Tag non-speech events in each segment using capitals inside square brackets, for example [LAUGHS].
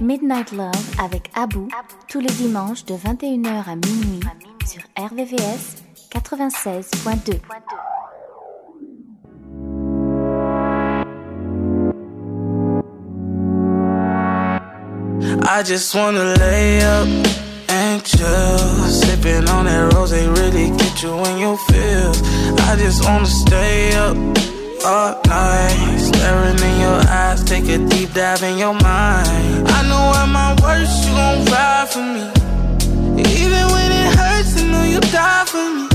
Midnight Love avec Abou tous les dimanches de 21h à minuit sur RVVS 96.2. I just wanna lay up and chill. Sipping on that rose, they really get you in your feels. I just wanna stay up all night. Staring in your eyes, take a deep dive in your mind. I know at my worst, you gon' ride for me. Even when it hurts, I know you die for me.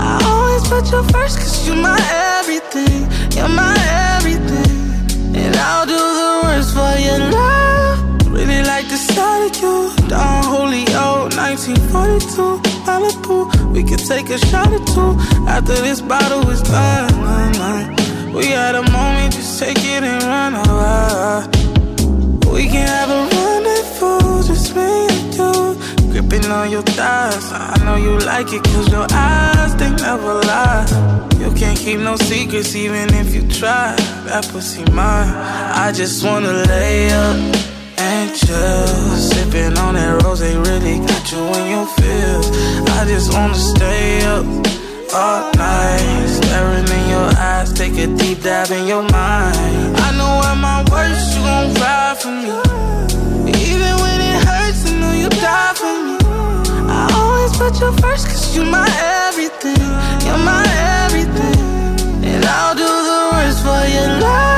I always put you first, cause you're my everything. You're my everything. And I'll do the worst for your love. Really like the sight of you. Holy old 1942 Malibu. We could take a shot or two after this bottle is done. We had a moment, just take it and run away. We can have a rendezvous, just me and you. Gripping on your thighs, I know you like it, cause your eyes, they never lie. You can't keep no secrets, even if you try. That pussy mine. I just wanna lay up and chill. Sipping on that rose, they really got you in your feels. I just wanna stay up all night. Staring in your eyes, take a deep dive in your mind. I know at my worst, you gon' ride for me. Even when it hurts, I know you die for me. I always put you first, cause you're my everything. You're my everything. And I'll do the worst for your love.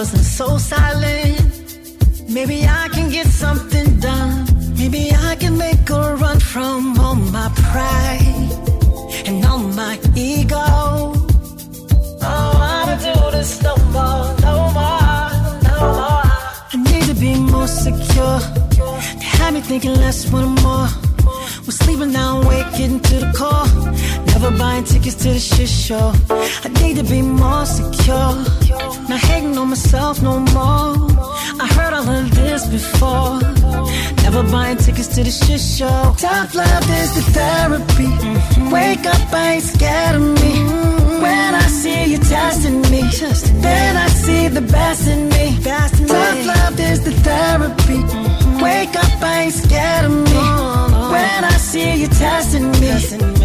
wasn't so silent. Maybe I can get something done. Maybe I can make a run from all my pride and all my ego. Oh, I don't do this no more, no more, no more. I need to be more secure. They had me thinking less, one more. We're sleeping now, waking to the call. Never buying tickets to the shit show. I need to be on myself no more. I heard all of this before. Never buying tickets to the shit show. Tough love is the therapy. Mm-hmm. Wake up, I ain't scared of me. Mm-hmm. When I see you testing me, then I see the best in me. Tough love is the therapy. Mm-hmm. Wake up, I ain't scared of me. Oh, when I see you testing me,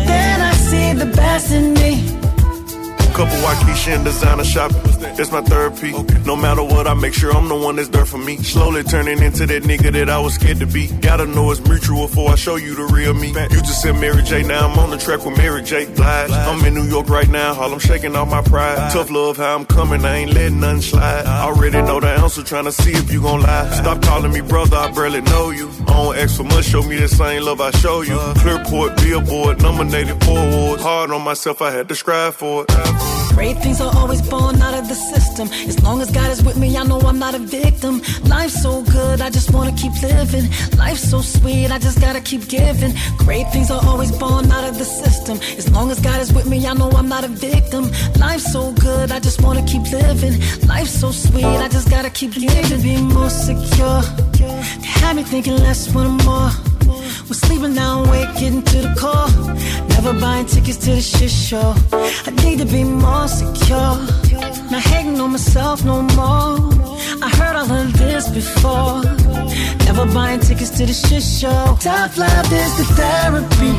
then I see the best in me. Couple Waukesha and designer shopping. It's my therapy. No matter what, I make sure I'm the one that's there for me. Slowly turning into that nigga that I was scared to be. Gotta know it's mutual before I show you the real me. You just said Mary J. Now I'm on the track with Mary J. Blige. I'm in New York right now, Harlem shaking off my pride. Tough love, how I'm coming, I ain't letting nothing slide. Already know the answer, trying to see if you gon' lie. Stop calling me brother, I barely know you. I don't ask for much, show me the same love I show you. Clearport, billboard, nominated for awards. Hard on myself, I had to strive for it. Great things are always born out of the system. As long as God is with me, I know I'm not a victim. Life's so good, I just wanna keep living. Life's so sweet, I just gotta keep giving. Great things are always born out of the system. As long as God is with me, I know I'm not a victim. Life's so good, I just wanna keep living. Life's so sweet, I just gotta keep giving. To be more secure, to have me thinking less when I'm more. We're sleeping now, wake, getting to the call. Never buying tickets to the shit show. I need to be more secure. Not hating on myself no more. I heard all of this before. Never buying tickets to the shit show. Tough love is the therapy.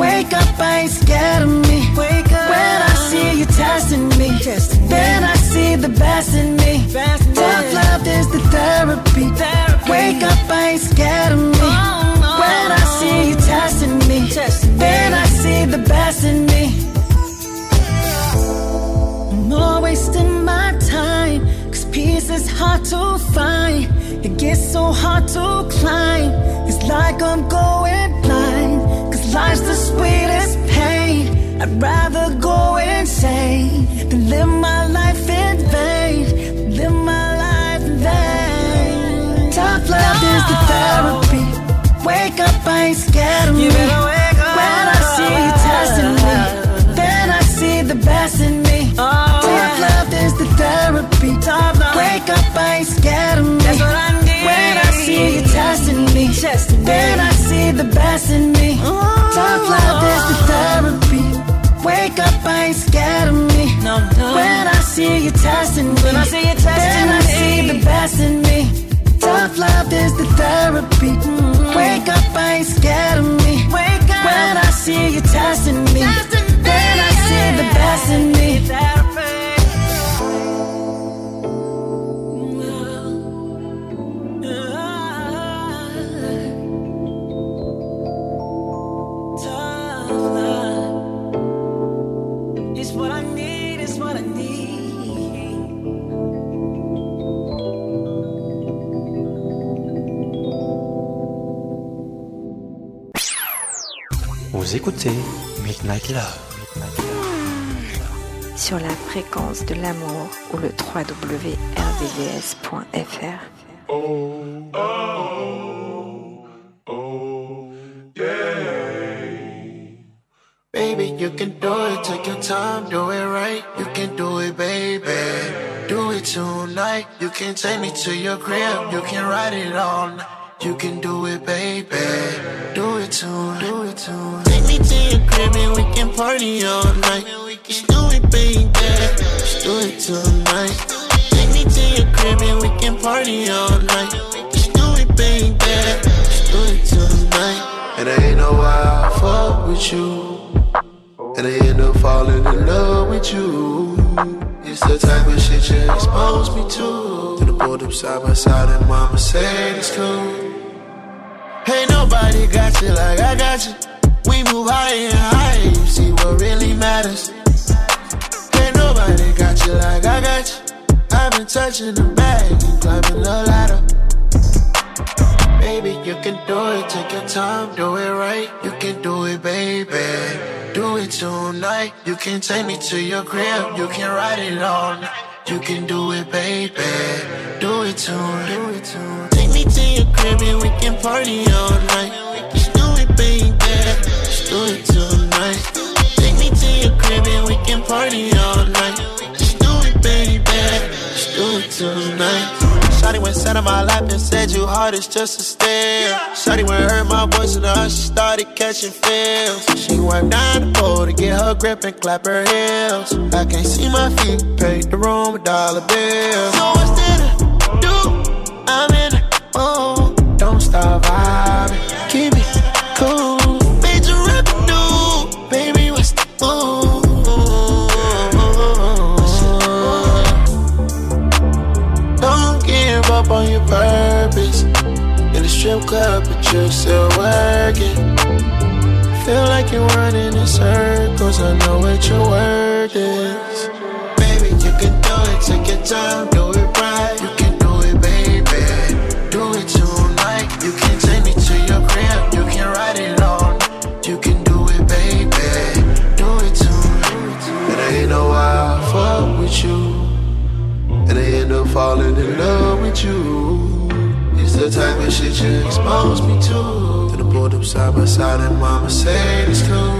Wake up, I ain't scared of me. Wake up. When I see you testing me, then I see the best in me. To find. It gets so hard to climb. It's like I'm going blind, cause life's the sweetest pain. I'd rather go insane than live my life in vain. Live my life in vain. Tough love is the therapy. Wake up, I ain't scared of me. Testing me, then I see the best in me. Tough love is the therapy. Wake up, I ain't scared of me. When I see you testing me, then I see the best in me. Tough love is the therapy. Wake up, I ain't scared of me. Wake up. When I see you testing me, then I see the best in me. Tough Vous écoutez Midnight Love. sur la fréquence de l'amour ou le www.rdvs.fr. Baby, you can do it, take your time, do it right. You can do it, baby. Do it tonight. You can take me to your crib, you can ride it night. You can do it, baby. Do it tonight, do it tonight. Take me to your crib and we can party all night. Just do it, baby. Just do it tonight. Take me to your crib and we can party all night. Just do it, baby. Just do it tonight. And I ain't know why I fuck with you. And I end up falling in love with you. It's the type of shit you expose me to. Then I pulled up side by side and mama said it's cool. Ain't nobody got you like I got you. We move higher and higher, you see what really matters. Ain't nobody got you like I got you. I've been touching the bag and climbing the ladder. Baby, you can do it, take your time, do it right. You can do it, baby. Do it tonight. You can take me to your crib, you can ride it night. You can do it, baby. Do it tonight. Take me to your crib and we can party all night. Do it tonight. Take me to your crib and we can party all night. Just do it, baby. Just do it tonight. Shotty went sat on my lap and said you hard as just a stare. Shotty went heard my voice and her she started catching feels. She wiped down the pole to get her grip and clap her heels. I can't see my feet, paid the room with dollar bills. So what's there to do? I'm in the oh. mood. Don't stop vibing, purpose. In the strip club, but you're still working. Feel like you're running in circles. I know what your word is. Baby, you can do it. Take your time, do it right. You can do it, baby. Do it tonight. You can take me to your crib. You can ride it on. You can do it, baby. Do it tonight. And I ain't know why end up falling in love with you. It's the type of shit you expose me to. To the pulled up side by side and mama say it's too.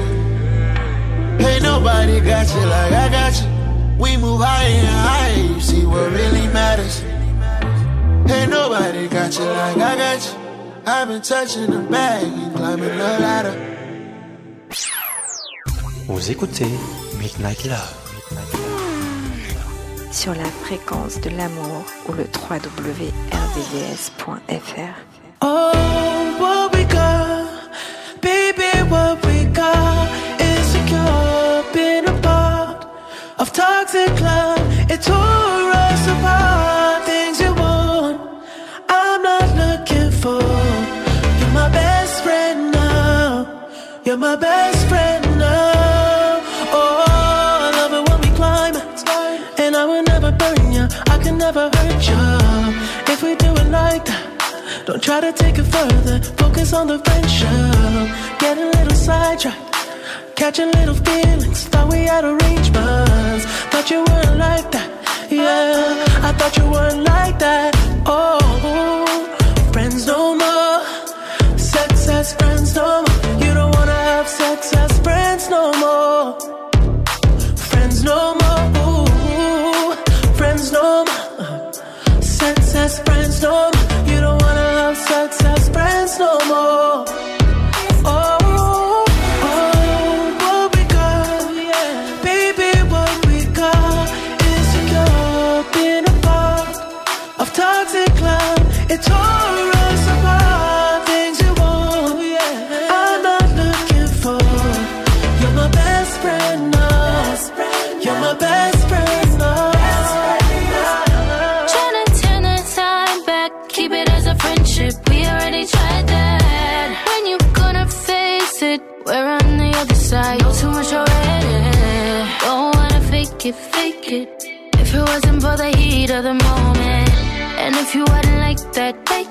Ain't nobody got you like I got you. We move higher and higher, you see what really matters. Ain't nobody got you like I got you. I've been touching the bag and climbing the ladder. Vous écoutez Midnight Love. sur la fréquence de l'amour ou le www.rdvs.fr. Don't try to take it further. Focus on the friendship. Getting a little sidetracked. Catching little feelings. Thought we had but Thought you weren't like that. Yeah, I thought you weren't like that. Oh, friends no more. Sex as friends no more. You don't wanna have sex birthday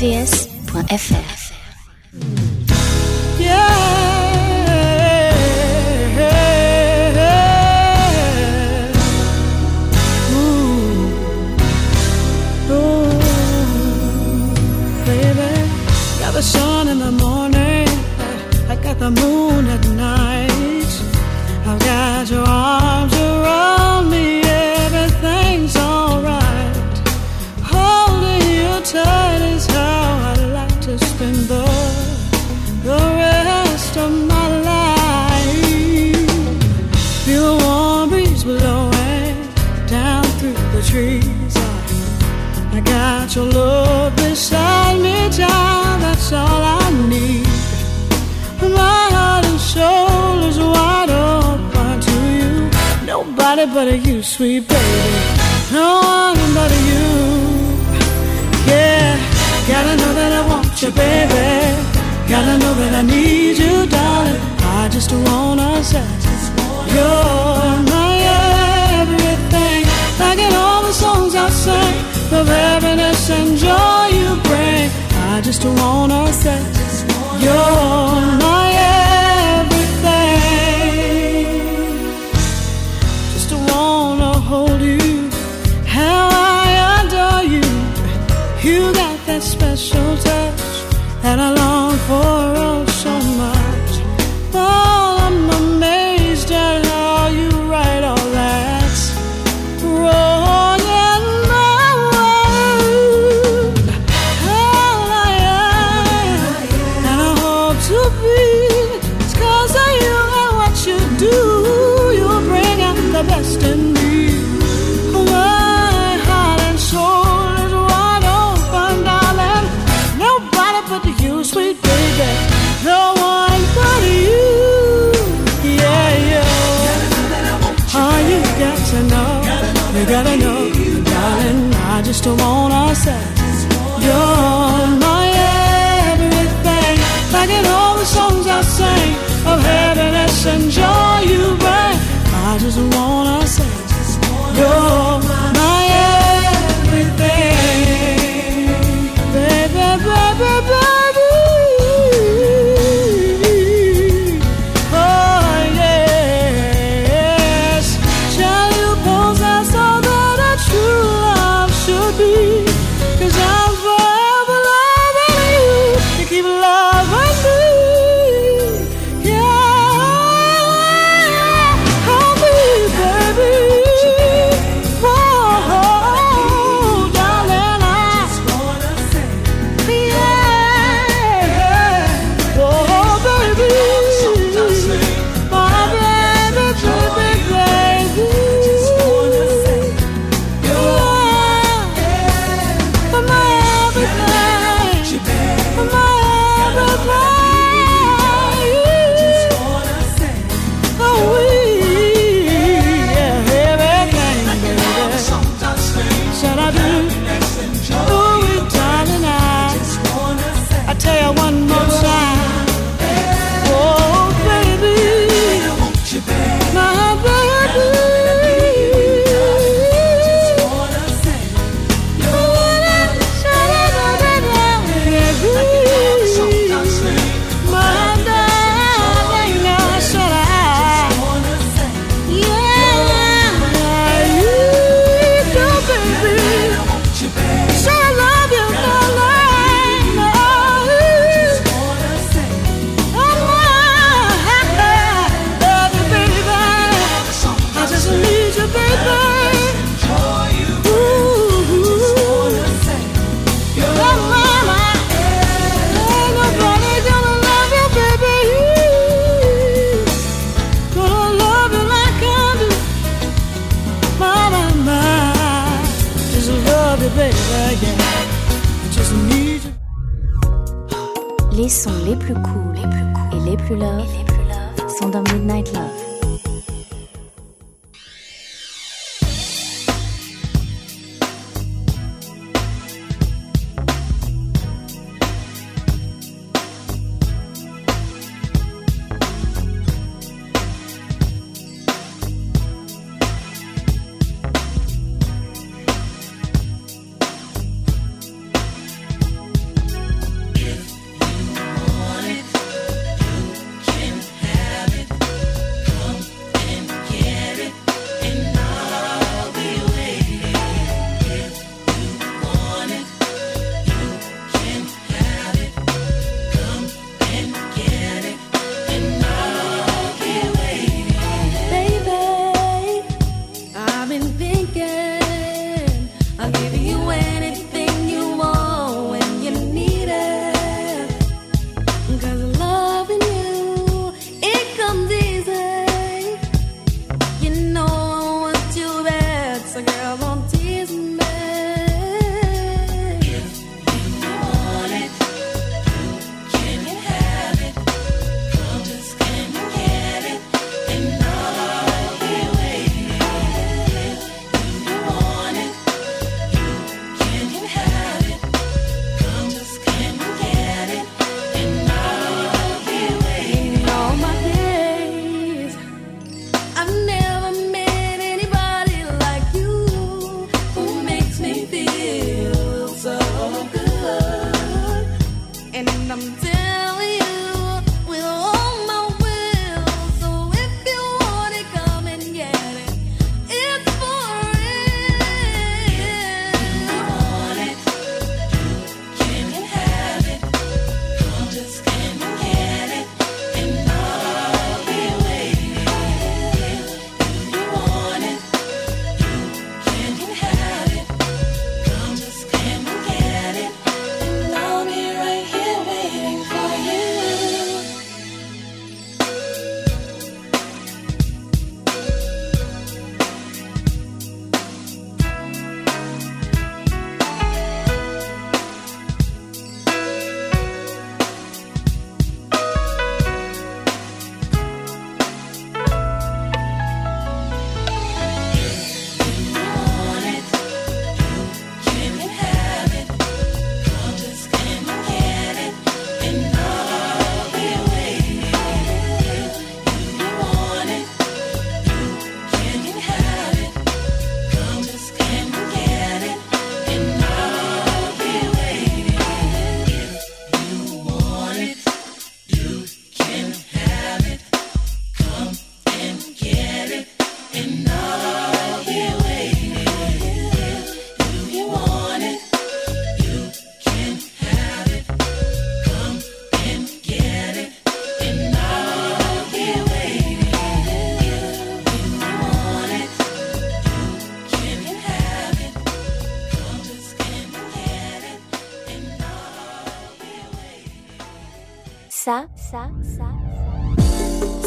cvs.fr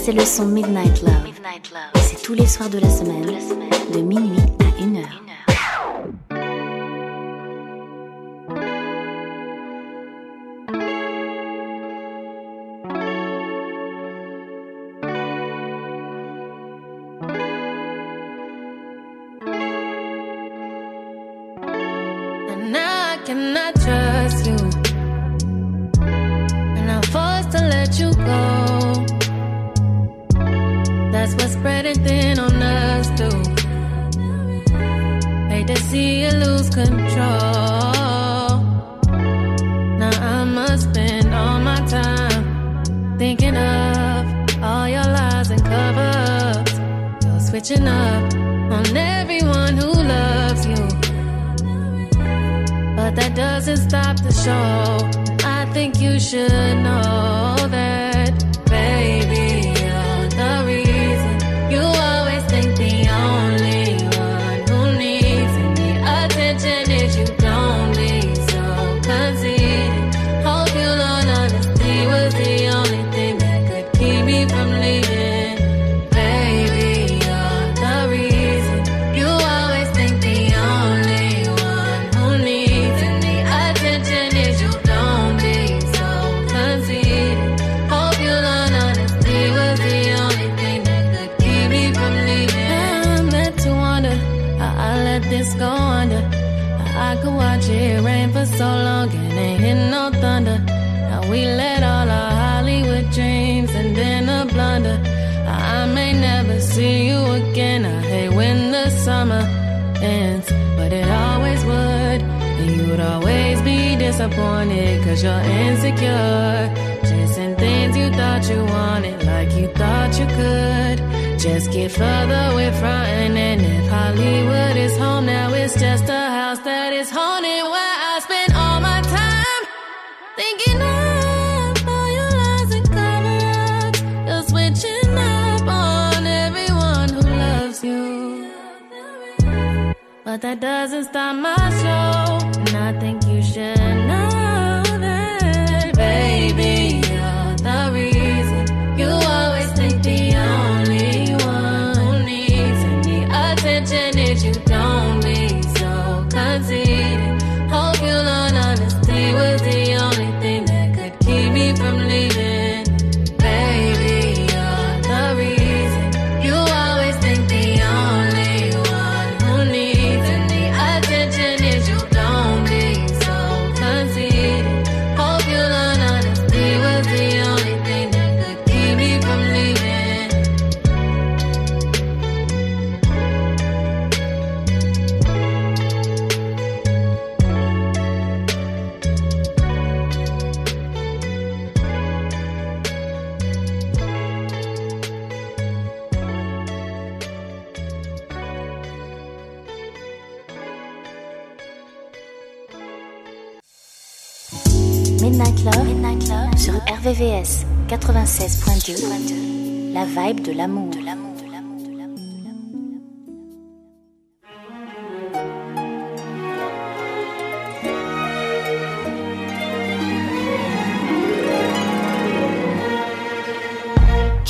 c'est le son Midnight Love. C'est tous les soirs de la semaine, de minuit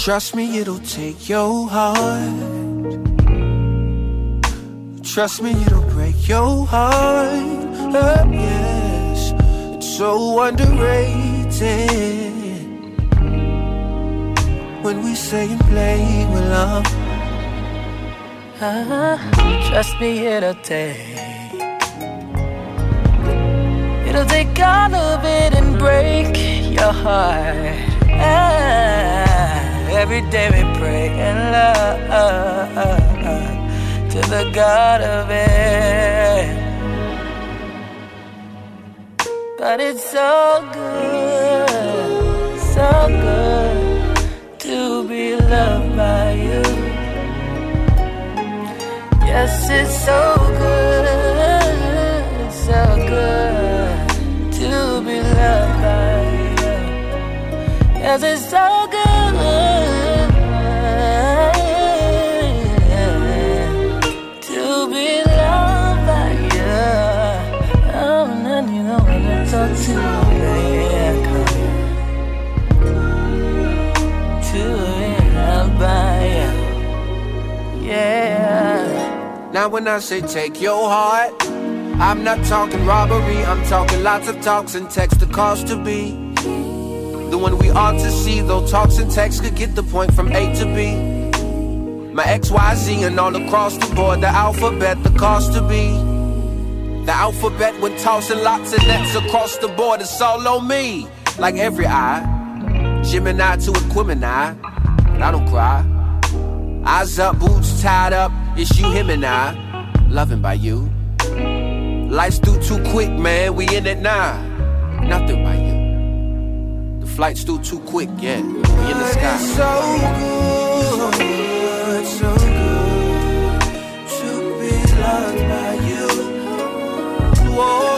Trust me, it'll take your heart. Trust me, it'll break your heart. Oh, yes, it's so underrated when we say and play with love. Uh, trust me, it'll take. It'll take all of it and break your heart. Ah, every day we pray and love to the God of it. But it's so good, so good to be loved by you. Yes, it's so good, so good to be loved by you. Yes, it's so good Now when I say take your heart, I'm not talking robbery, I'm talking lots of talks and text the cost to be. The one we ought to see, though talks and texts could get the point from A to B. My XYZ and all across the board, the alphabet, the cost to be. The alphabet when tossing lots of nets across the board, it's all on me. Like every eye, Gemini to Equimini, but I don't cry. Eyes up, boots tied up, it's you, him, and I. Loving by you. Life's through too quick, man, we in it now. Nothing by you. The flight's through too quick, yeah. We in the sky. It's so good, so good to be loved by you. Whoa,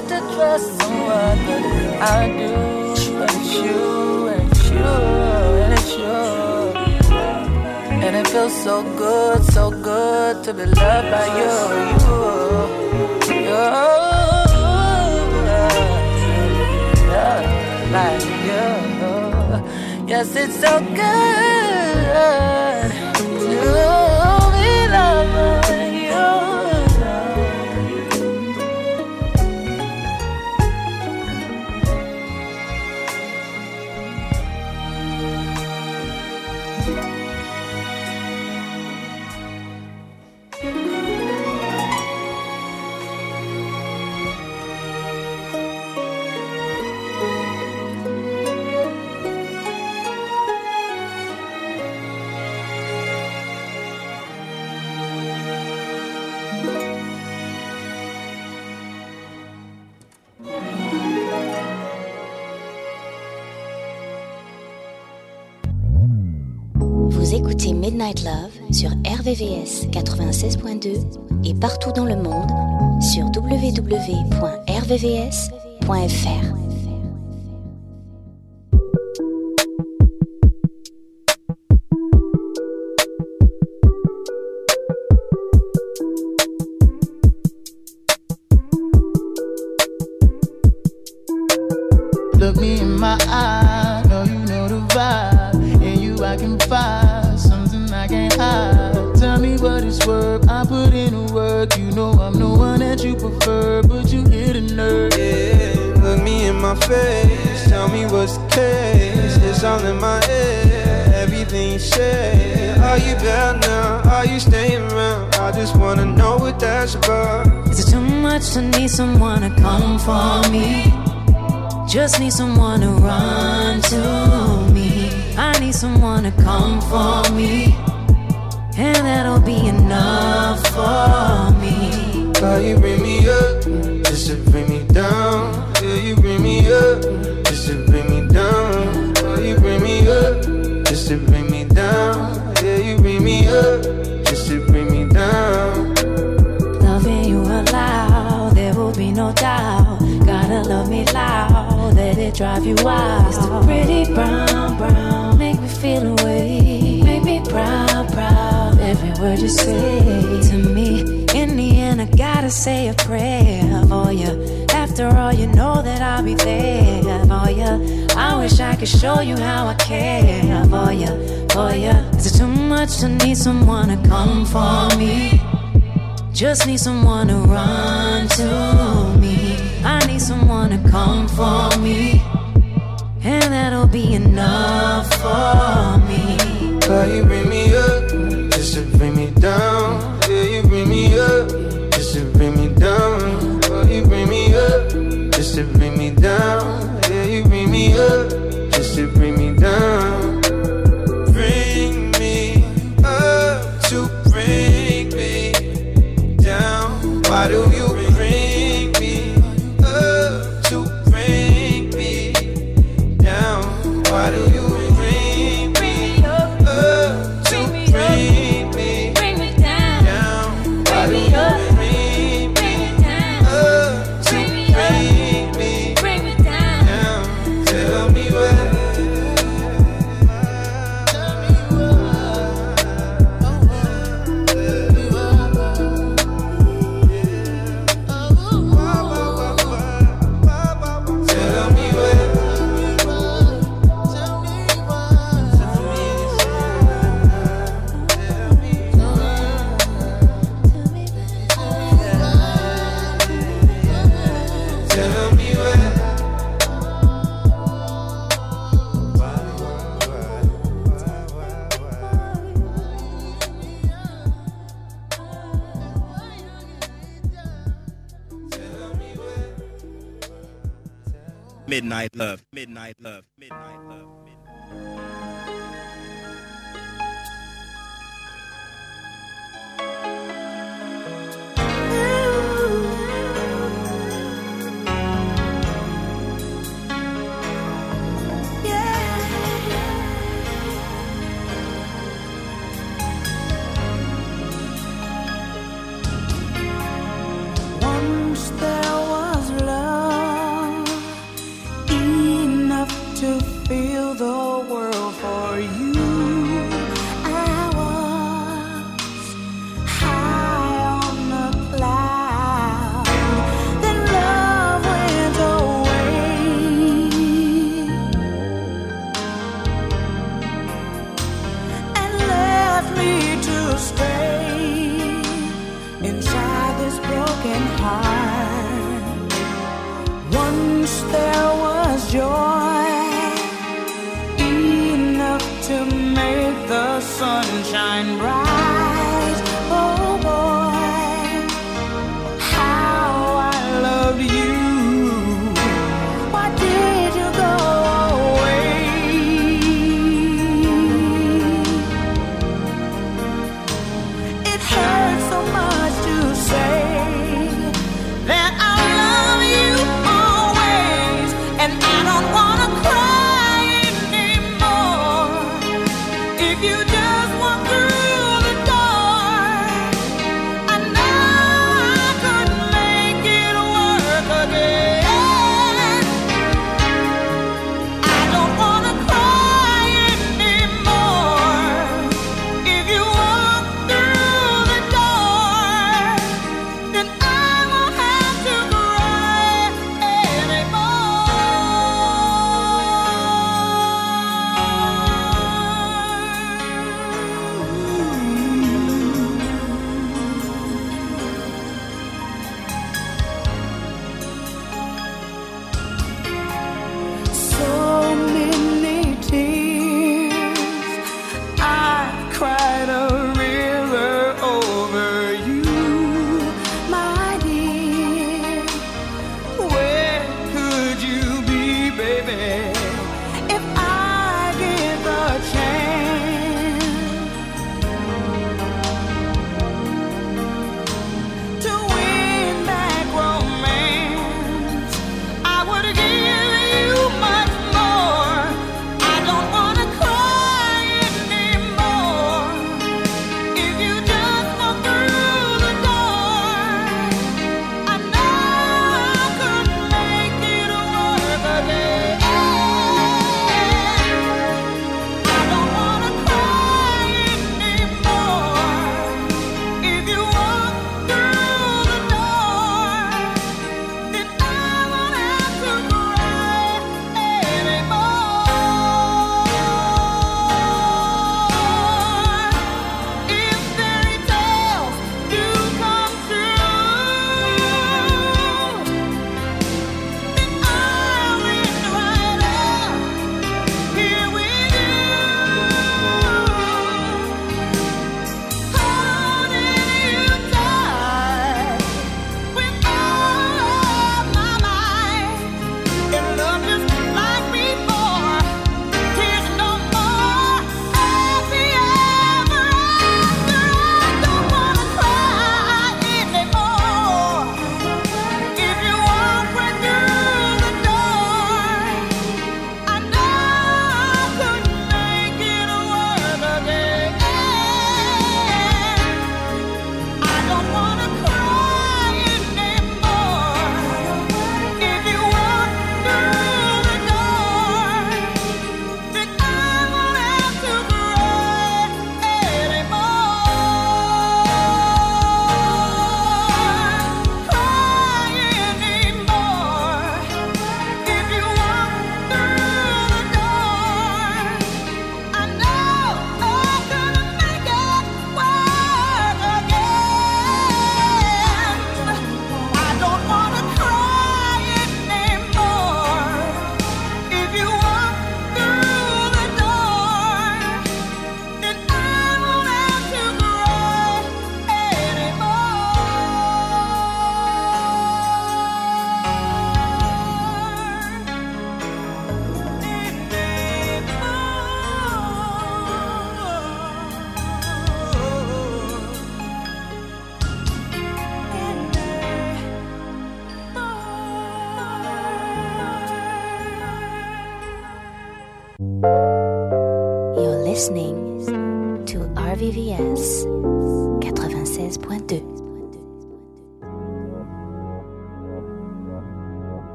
Hard to trust someone, but I do, and it's you, and it's you, and it's you. And it feels so good, so good to be loved by you. You, you, yeah, like you. Yes, it's so good to Midnight Love sur RVVS 96.2 et partout dans le monde sur www.rvvs.fr. someone to come for me? Just need someone to run to me. I need someone to come for me. And that'll be enough for me. Why you bring me up just to bring me down? Yeah, you bring me up just to bring me down. Why you bring me up just to bring me Loud, let it drive you wild. It's the pretty brown, brown, make me feel away. Make me proud, proud. Every word you say to me. In the end, I gotta say a prayer for you. After all, you know that I'll be there for you. I wish I could show you how I care for you, for you. Is it too much to need someone to come for me? Just need someone to run to. I need someone to come for me. And that'll be enough for me. Why you bring me up just to bring me down? Yeah, you bring me up just to bring me down. Why you bring me up just to bring me down? Yeah, you bring me up sunshine bright.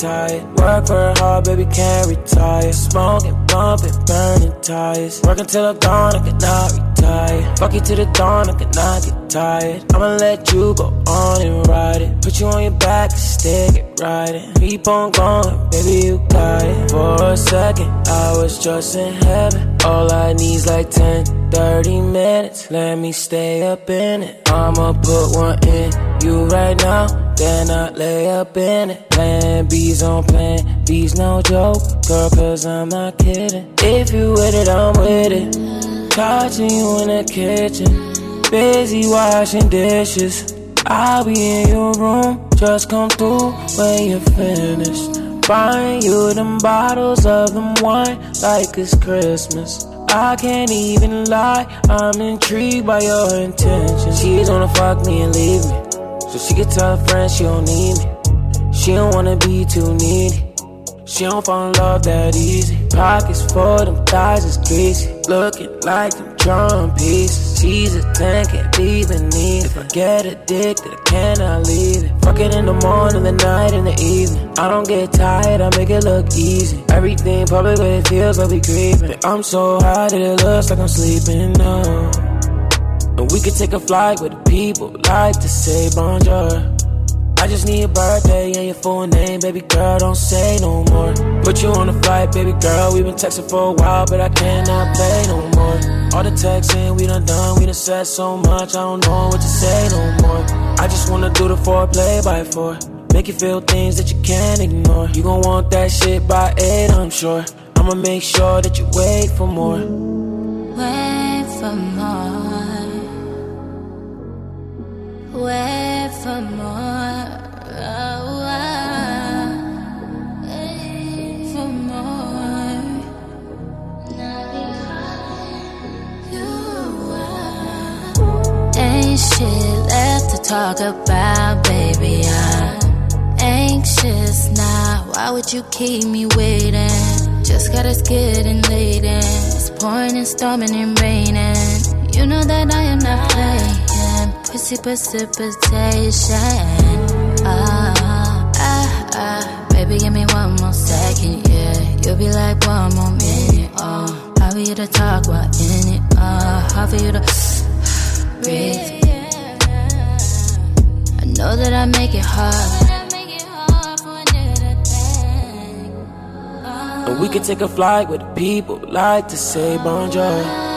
Tired. Work very hard, baby, can't retire. Smoking, bumping, burning tires. Working till the dawn, I cannot retire. Fuck you to the dawn, I cannot get tired. I'ma let you go on and ride it. Put you on your back and stick it riding. Keep on going, baby, you got it. For a second, I was just in heaven. All I need's like 10, 30 minutes. Let me stay up in it. I'ma put one in you right now. Then I lay up in it. Plan B's on plan B's no joke. Girl, cause I'm not kidding. If you with it, I'm with it. Catching you in the kitchen. Busy washing dishes. I'll be in your room. Just come through when you're finished. Buying you them bottles of them wine like it's Christmas. I can't even lie, I'm intrigued by your intentions. She's gonna fuck me and leave me. So she can tell her friends she don't need me. She don't wanna be too needy. She don't fall in love that easy. Pockets full, them thighs is greasy. Looking like them drum pieces. She's a 10, can't be beneath. If I get addicted, I cannot leave it. Fuck it in the morning, the night, and the evening. I don't get tired, I make it look easy. Everything public, but it feels like we creeping. I'm so high that it looks like I'm sleeping now. We could take a flight with the people like to say bonjour. I just need your birthday and your full name, baby girl, don't say no more. Put you on a flight, baby girl, we've been texting for a while, but I cannot play no more. All the texting we done done, we done said so much, I don't know what to say no more. I just wanna do the foreplay by four. Make you feel things that you can't ignore. You gon' want that shit by eight, I'm sure. I'ma make sure that you wait for more. Wait for more. Wait for more. Oh, oh. For more. Ain't shit left to talk about, baby. I'm anxious now. Why would you keep me waiting? Just got us getting late and it's pouring and storming and raining. You know that I am not playing. Pussy precipitation. Ah, ah, ah. Baby, give me one more second, yeah. You'll be like one more minute, oh. How for you to talk while in it, uh. How for you to [SIGHS] breathe. I know that I make it hard. And we could take a flight with people like to say bonjour.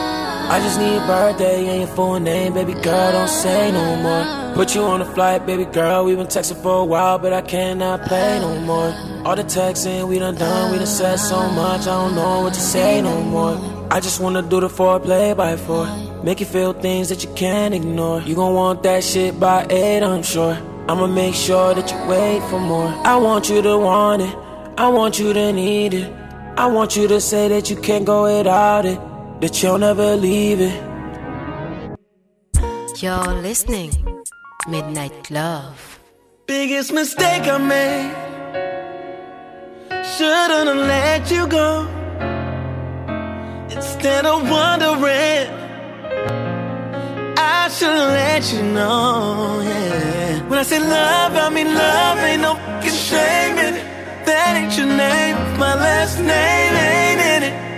I just need your birthday and your full name, baby girl, don't say no more. Put you on a flight, baby girl, we've been texting for a while, but I cannot play no more. All the texting we done done, we done said so much, I don't know what to say no more. I just wanna do the four play by four. Make you feel things that you can't ignore. You gon' want that shit by eight, I'm sure. I'ma make sure that you wait for more. I want you to want it, I want you to need it. I want you to say that you can't go without it that you'll never leave it. You're listening, Midnight Love. Biggest mistake I made. Shouldn't have let you go. Instead of wondering, I should've let you know. Yeah. When I say love, I mean love. Ain't no fucking shame in it. That ain't your name. My last name ain't in it.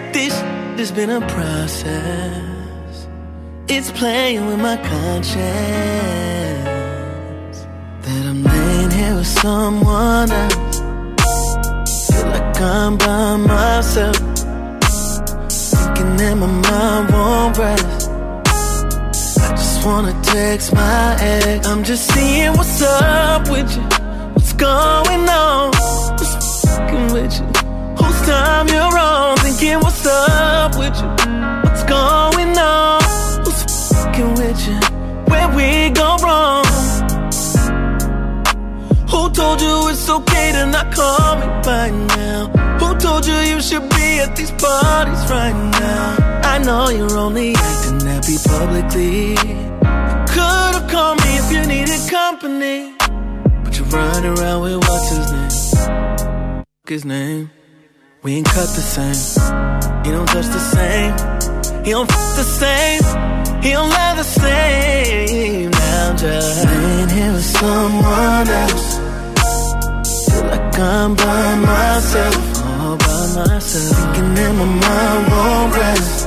It's been a process. It's playing with my conscience. That I'm laying here with someone else. Feel like I'm by myself. Thinking that my mind won't rest. I just wanna text my ex. I'm just seeing what's up with you. What's going on? What's fucking with you? Time you're on? Thinking what's up with you? What's going on? Who's fucking with you? Where we go wrong? Who told you it's okay to not call me by now? Who told you you should be at these parties right now. I know you're only acting happy publicly. Could've called me if you needed company. But you're running around with what's his name? His name. We ain't cut the same. He don't touch the same. He don't f the same. He don't love the same. Now just laying here with someone else. Feel like I'm by myself, all by myself. Thinking that my mind won't rest.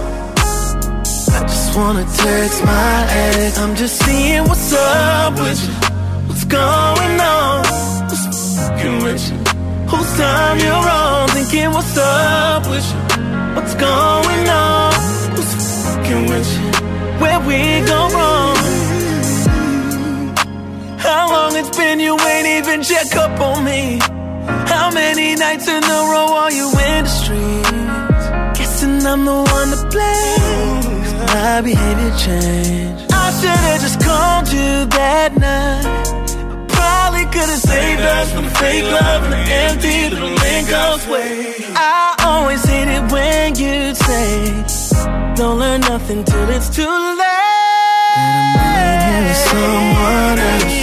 I just wanna text my ex. I'm just seeing what's up with you. What's going on? What's fucking with you? Whose time you're on? Thinking what's up with you? What's going on? Who's fucking with you? Where we go wrong? How long it's been you ain't even check up on me? How many nights in a row are you in the streets? Guessing I'm the one to blame. My behavior changed. I should've just called you that night. Probably could've saved us from the fake love and the empty little link way. I always hate it when you say, Don't learn nothing till it's too late. That I'm someone else.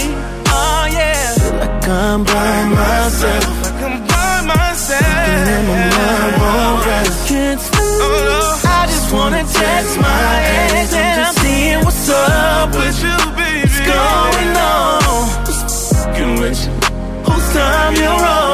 Oh yeah. Feel like I'm by myself. Like I'm by myself. And then my mind won't rest. Can't sleep. Oh, I just wanna text my ex and I'm seeing what's up with you, baby. What's going Whose time you're on?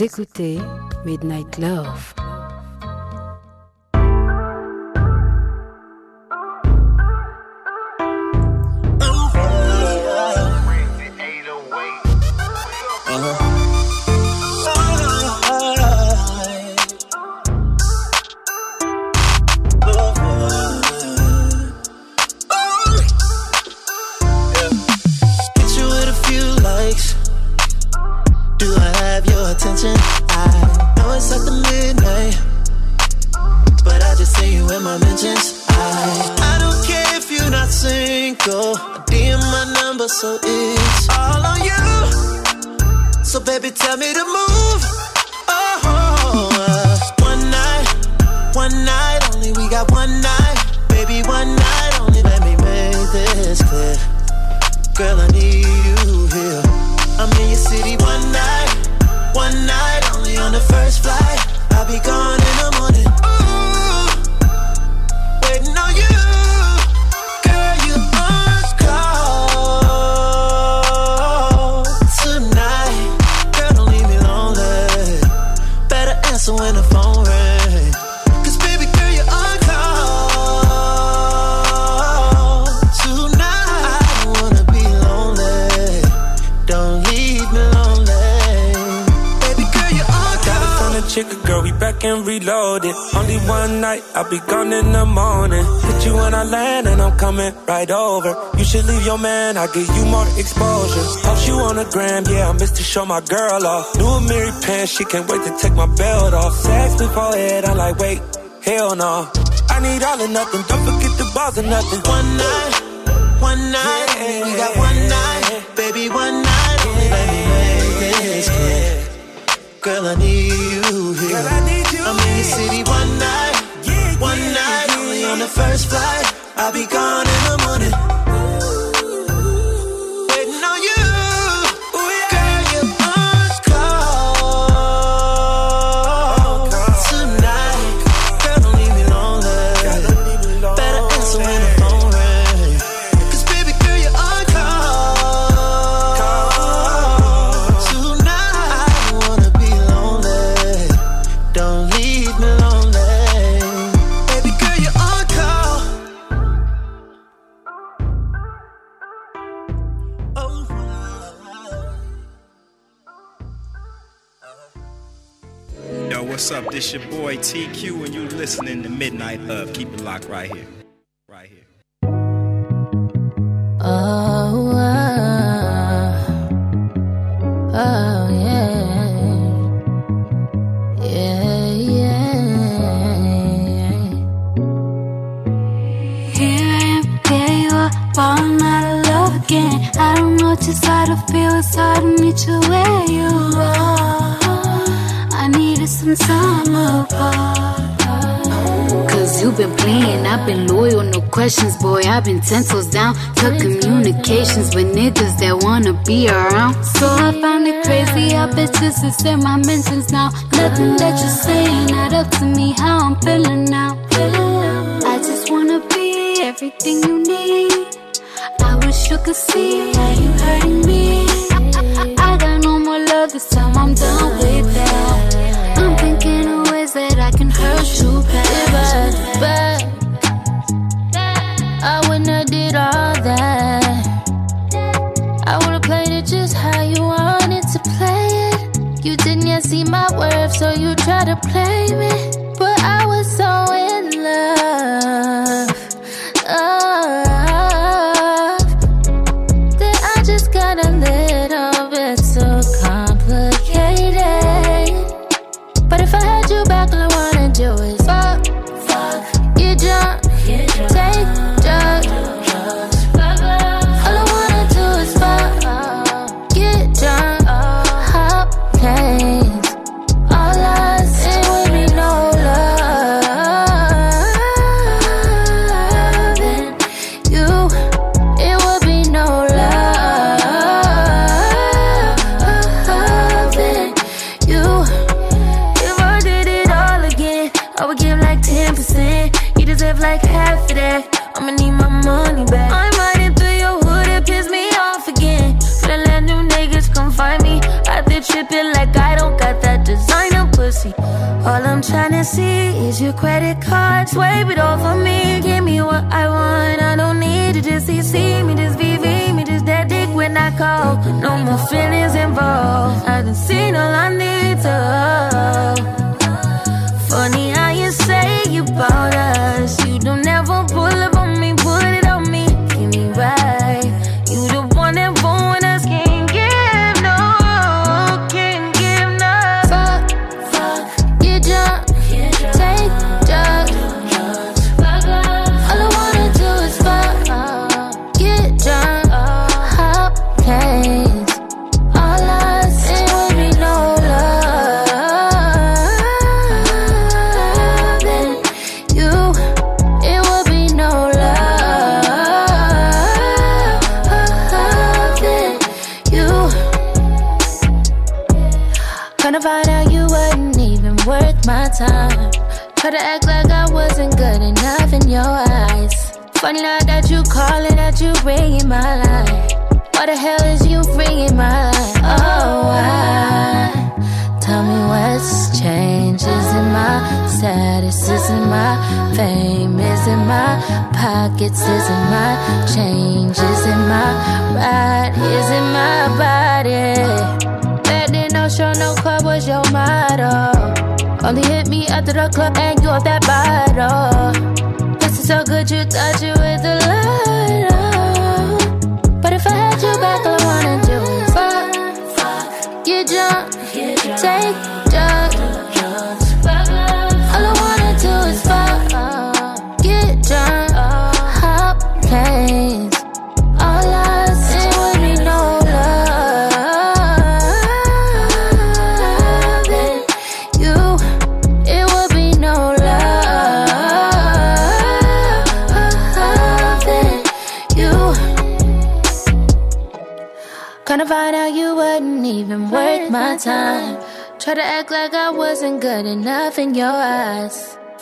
Écoutez Midnight Love. Show my girl off. New Mary pants, she can't wait to take my belt off. Sex before head, I'm like, wait, hell no. I need all or nothing, don't forget the balls or nothing. One night, one night, we got one night, baby, one night. Only let me make this clear. Girl, I need you here. I'm in your city one night, one night, only on the first flight. I'll be gone rubbing pencils down to communications with niggas that wanna be around. So I found it crazy, I bet this is in my mentions now. Nothing that you're saying add up to me, how I'm feeling now.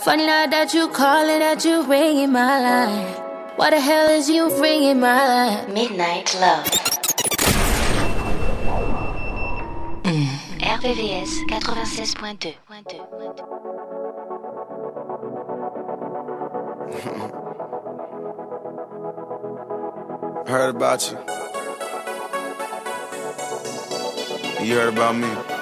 Funny now that you calling, that you ringing my line. Why the hell is you ringing my line? Midnight Love. Mm. RVVS 96.2. heard about you. You heard about me.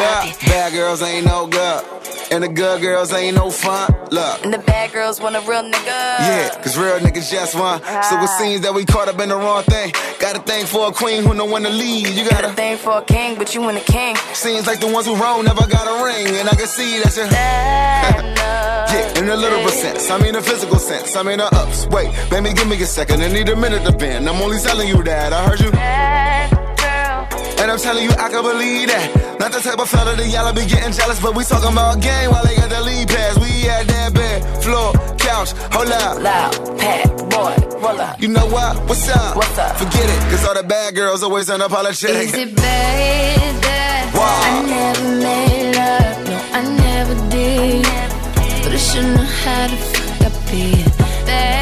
Up. Bad girls ain't no good. And the good girls ain't no fun. Look. And the bad girls want a real nigga. Yeah, cause real niggas just one. So it ah. seems that we caught up in the wrong thing. Got a thing for a queen who know when to lead. You got Got a thing for a king, but you ain't a king. Seems like the ones who wrong never got a ring. And I can see that you're. [LAUGHS] yeah, in a literal sense. I mean, a physical sense. I mean, a ups. Wait, baby, give me a second. I need a minute to bend. I'm only telling you that. I heard you. Bad girl. And I'm telling you, I can believe that. Not the type of fella that y'all be getting jealous, but we talking about game while they got the lead pass. We at that bed, floor, couch, hold up. Loud, pat, boy, roll up. You know what? What's up? What's up? Forget it, cause all the bad girls always unapologetic. Is it bad that I never made love? No, I never did. But I should know how to fuck up. Bad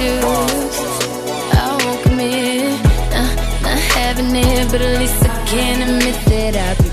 some. I won't commit. Nah, not having it, but at least I can admit that I'll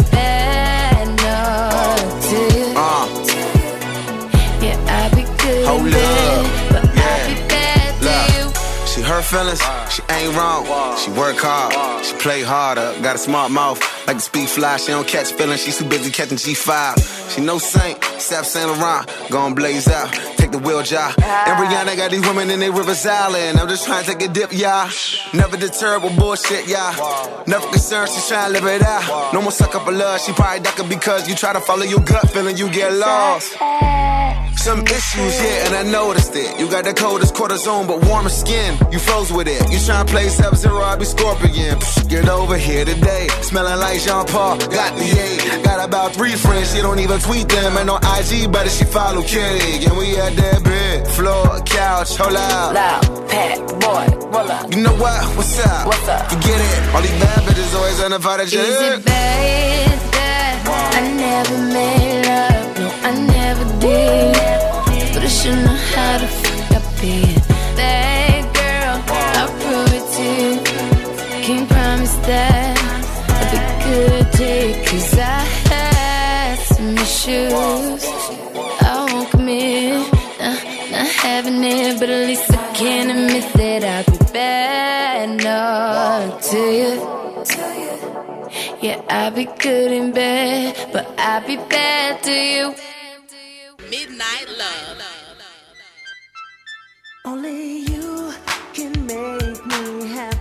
she feelings, she ain't wrong. She work hard, she play harder. Got a smart mouth, like a speed fly. She don't catch feelings, she's too busy catching G5. She no saint, Sap Saint Laurent, gon' blaze out, take the wheel job. And Rihanna got these women in their Rivers Island. I'm just trying to take a dip, y'all. Never deterred with bullshit, y'all. Never concerned, she's trying to live it out. No more suck up a love, she probably ducking because you try to follow your gut feeling, you get lost. Some issues, yeah, and I noticed it. You got the coldest cortisone, but warmer skin. You froze with it. You tryna play Sub Zero, I be Scorpion. Psh, Get over here today. Smelling like Jean Paul. Got the eight. Got about three friends, she don't even tweet them. Ain't no IG, but she follow Kitty. And we at that bed, floor, couch, hold out. Loud, pat, boy, roll up. You know what? What's up? What's up? Forget it. All these bad bitches always unapologetic. Is it bad that I never made love? No, I never did. I should know how to fuck up it. Bad girl, I'll prove it to you. Can't promise that I'll be good you. Cause I had some issues. I won't commit. Nah, not having it, but at least I can admit that I'll be bad enough to you. Yeah, I'll be good in bed, but I'll be bad to you. Midnight Love. Only you can make me happy.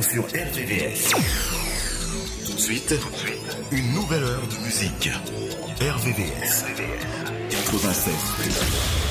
sur RVVS. Tout de suite, une nouvelle heure de musique. RVVS 96.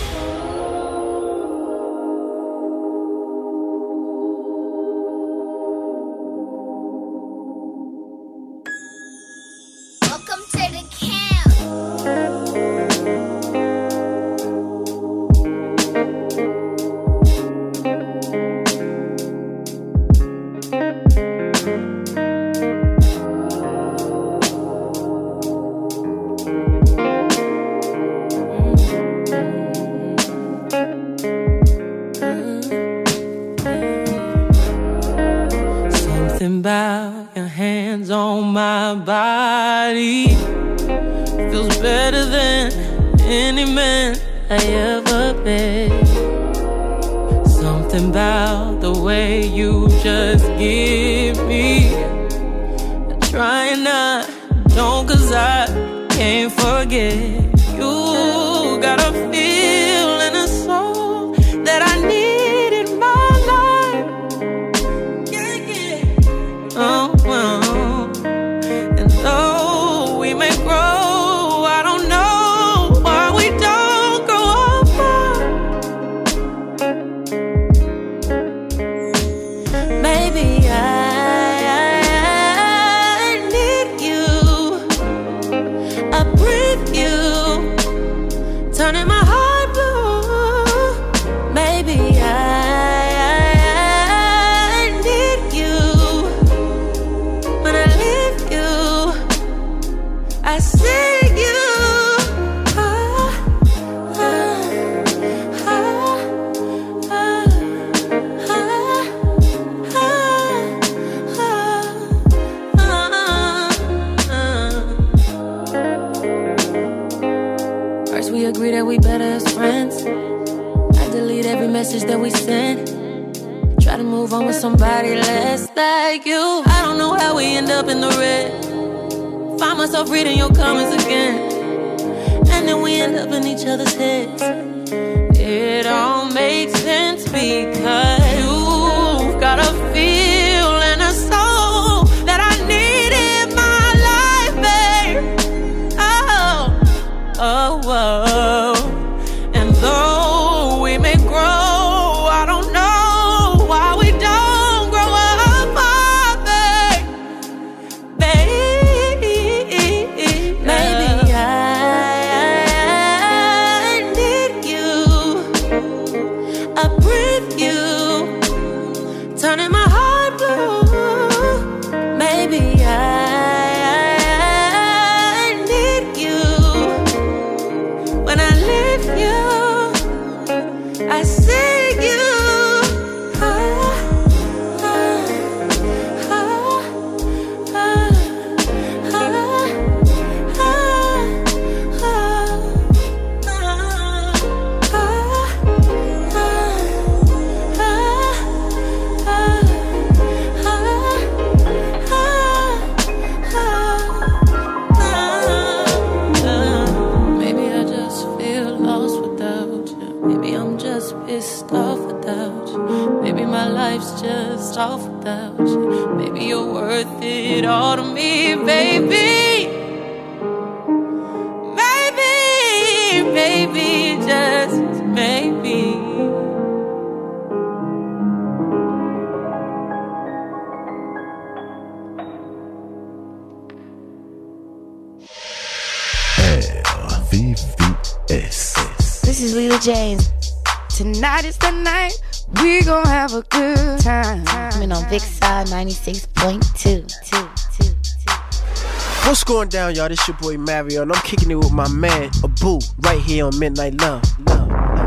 down, y'all. This your boy Mario, and I'm kicking it with my man, Abu, right here on Midnight Love. Love, love,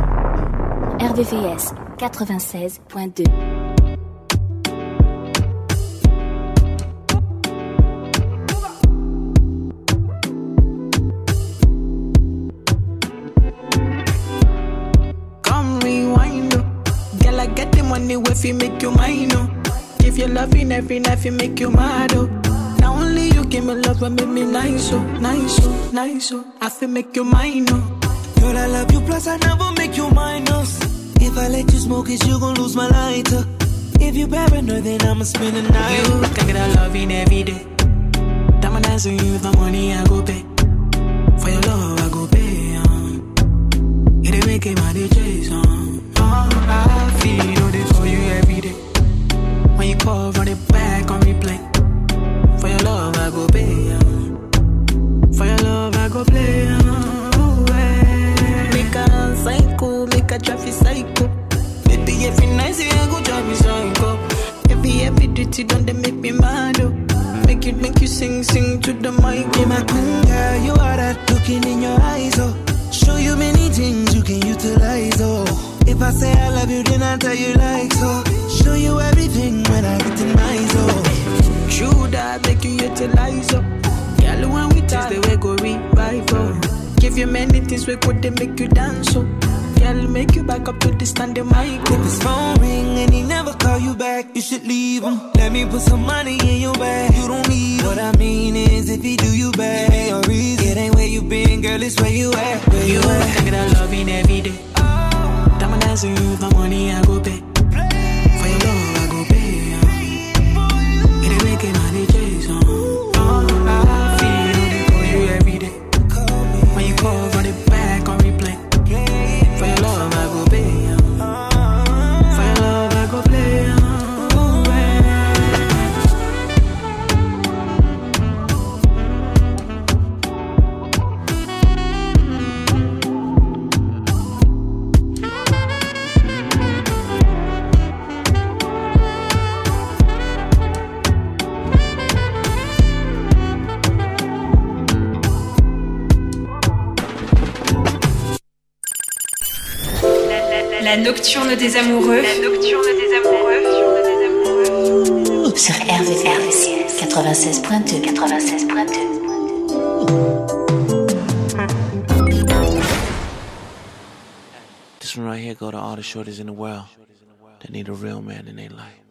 love. RVVS 96.2. money if you make you mine. If you're loving every night, you make I feel make your mind up. Girl, I love you, plus I never make you minus. If I let you smoke it, you gon' lose my lighter. If you paranoid, then I'ma spend the night. You I that I love every day. Diamond eyes on you, the money I go pay. La nocturne des amoureux. La nocturne des amoureux. Sur RVRVCS 96.2 96.2 This one right here go to all the shorties in the world that need a real man in their life.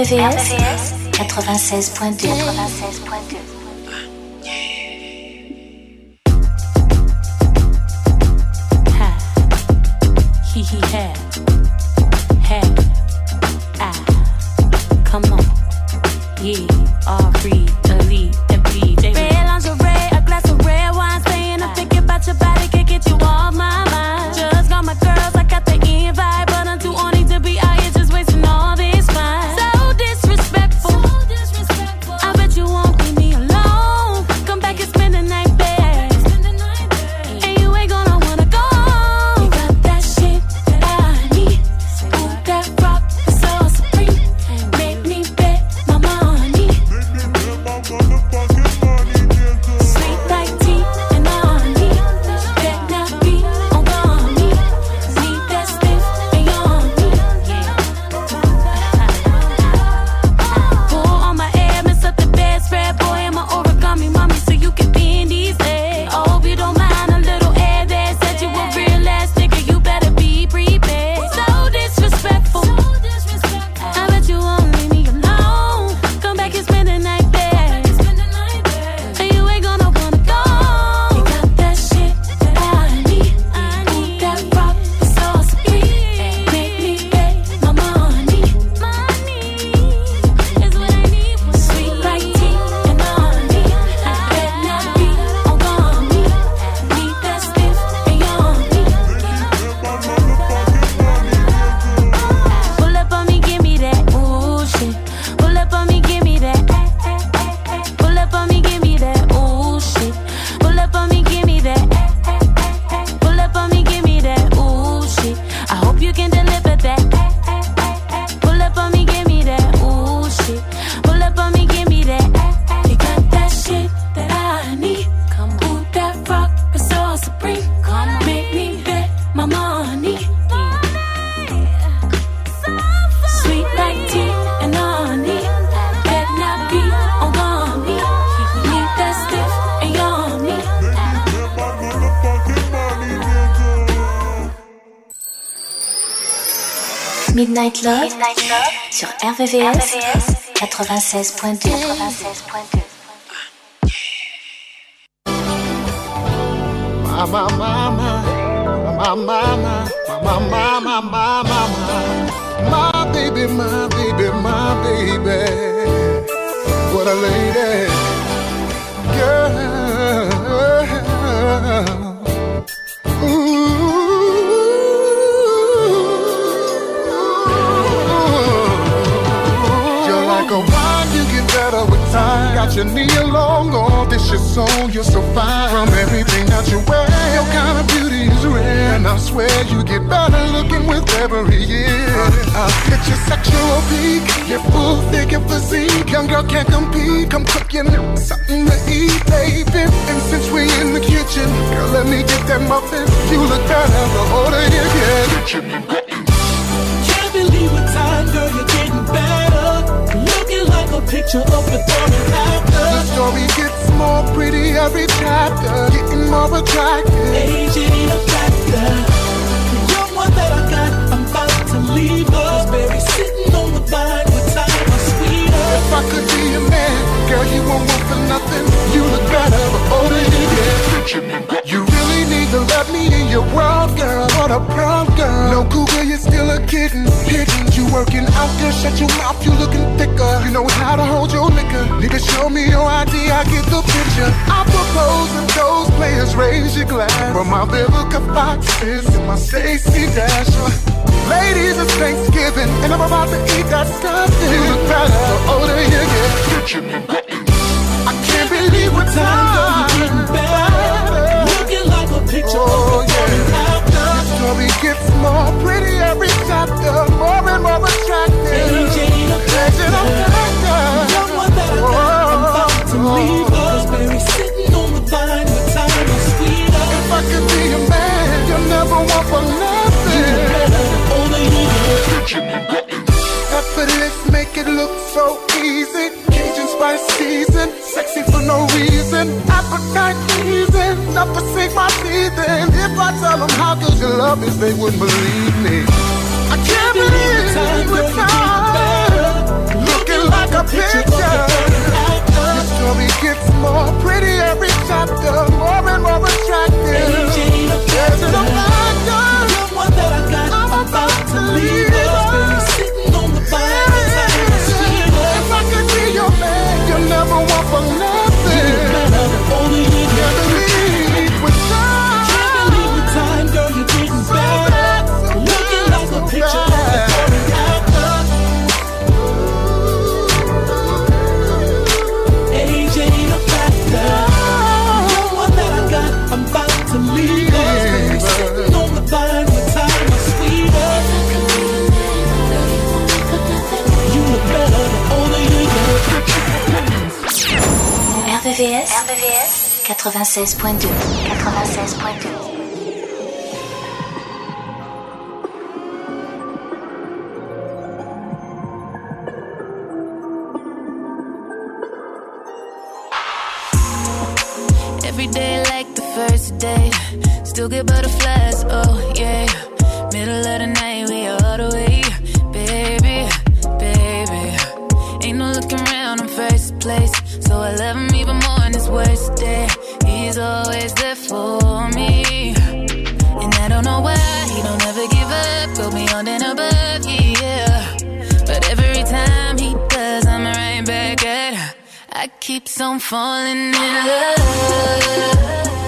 RVVS, RVVS 96.2 Young girl can't compete, come cook you something to eat, baby. And since we in the kitchen, girl, let me get that muffin. You look better older you get. Can't believe what time, girl, you're getting better. Looking like a picture of before and after. The story gets more pretty every chapter, getting more attractive. Age ain't a factor. You're one that I got, I'm about to leave Could be a man, girl, you won't for nothing. You look better the older you get. You really need to let me in your world, girl. What a proud girl. No cougar, you're still a kitten. Hidden, you working out there, shut your mouth, you looking thicker. You know how to hold your liquor. To show me your ID, I get the picture. I propose and those players raise your glass. For my Vivica and my Stacy Dasher. Ladies, it's Thanksgiving, and I'm about to eat that stuffing. You look better the older you get. I can't believe what time you're getting better. Looking like a picture Oh, of and after. Your story gets more pretty every chapter, more and more attractive. Age ain't a a factor. You're one that oh. I got, I'm about to leave us. Berry sitting on the vine with time was sweeter. If I could be a man, you'll never want for nothing. Older you get. Effortless, make it look so easy. Cajun spice season, sexy for no reason. Appetite pleasing, enough to sink my teeth in. If I tell them how good your love is, they wouldn't believe me. I can't believe what time, looking like a picture. Your story gets more pretty every chapter, more and more attractive. Age ain't a There's no RBVS, 96.2 96.2 I keep on falling in love.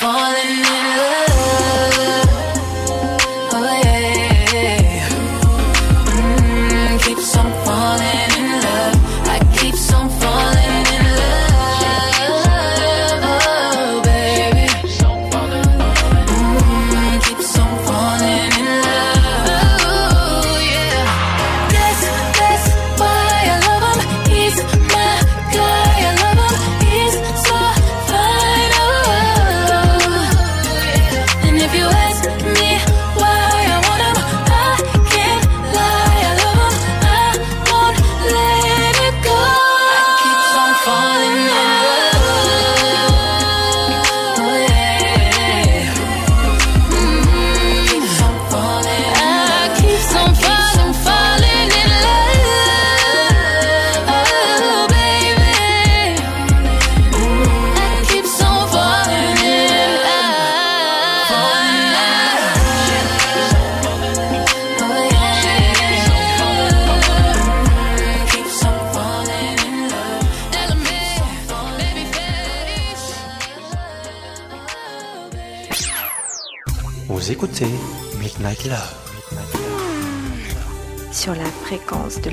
Falling in love.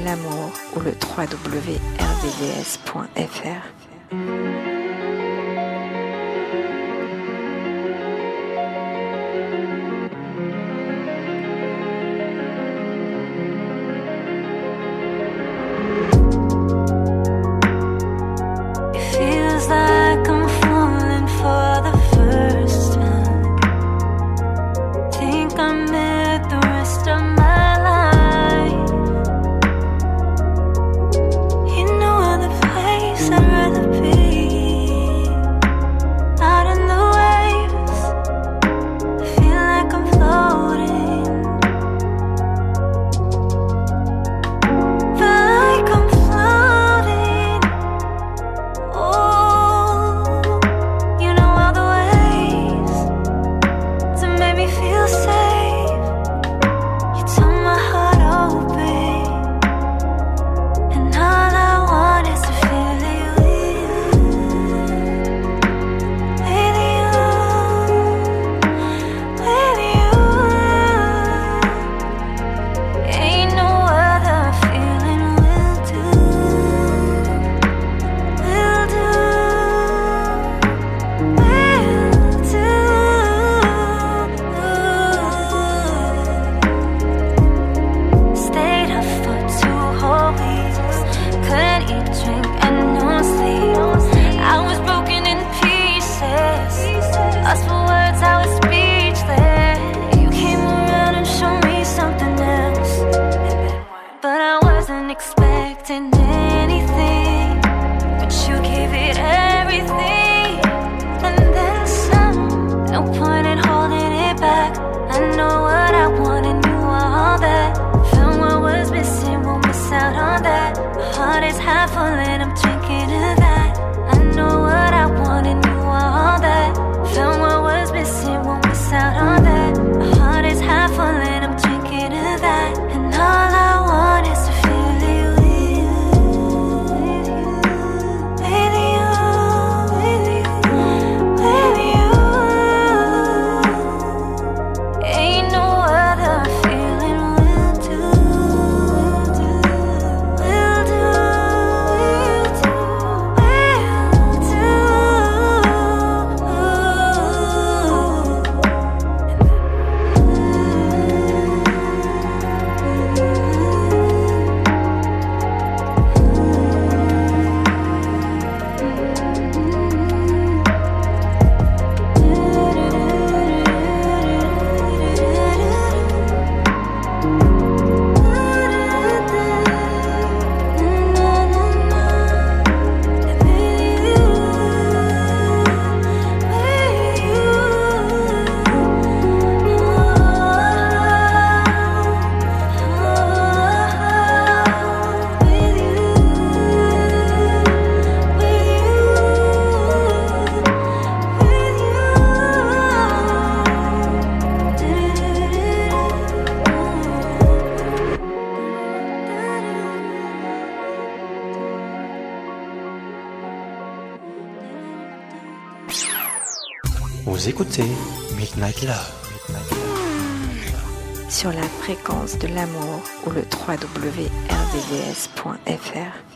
l'amour ou le www.rbvs.fr. Sur la fréquence de l'amour ou le 3wrds.fr.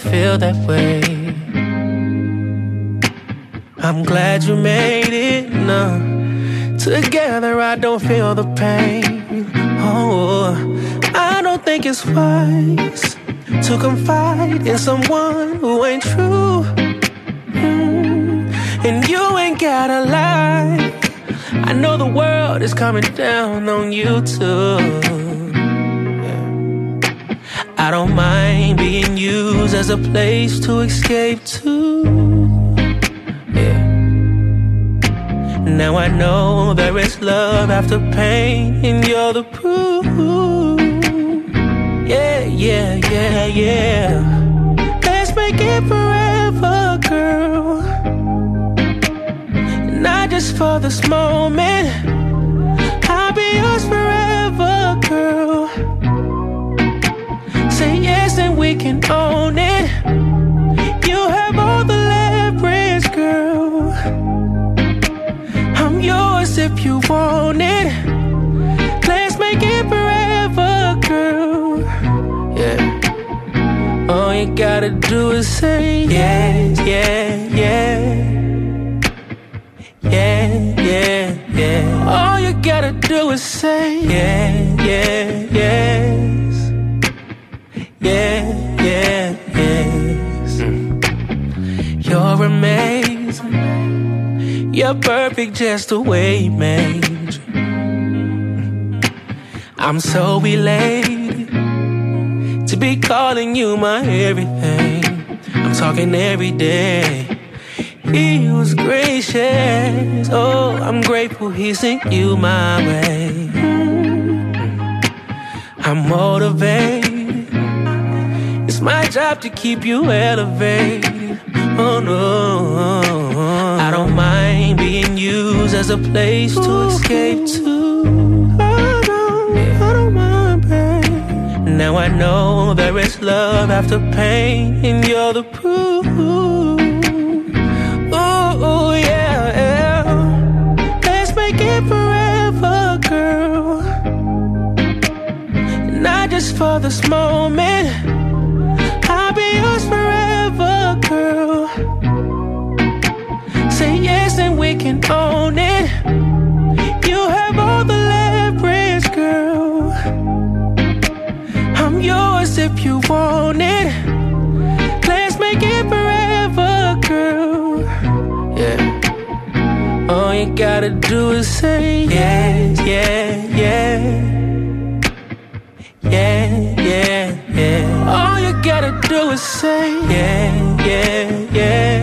feel that way. I'm glad you made it now. Together, I don't feel the pain. Oh, I don't think it's wise to confide in someone who ain't true. Mm. And you ain't gotta lie. I know the world is coming down on you too. I don't mind being used as a place to escape to. Yeah. Now I know there is love after pain, and you're the proof. Yeah, yeah, yeah, yeah. Let's make it forever, girl. Not just for this moment. I'll be yours forever, girl say yes and we can own it. You have all the leverage, girl. I'm yours if you want it. Let's make it forever, girl. Yeah. All you gotta do is say yes, yeah, yeah. Yeah, yeah, yeah. All you gotta do is say yeah, yeah, yeah. You're perfect just the way you made. I'm so elated to be calling you my everything. I'm talking every day. He was gracious. Oh, I'm grateful he sent you my way. I'm motivated. It's my job to keep you elevated. Oh no, I don't mind being used as a place to escape to. I don't, I don't mind. Now I know there is love after pain, and you're the proof. Ooh, yeah, yeah, let's make it forever, girl. Not just for this moment and we can own it. You have all the leverage, girl. I'm yours if you want it. Let's make it forever, girl. Yeah. All you gotta do is say yes, yeah, yeah. Yeah, yeah, yeah. All you gotta do is say yeah, yeah, yeah.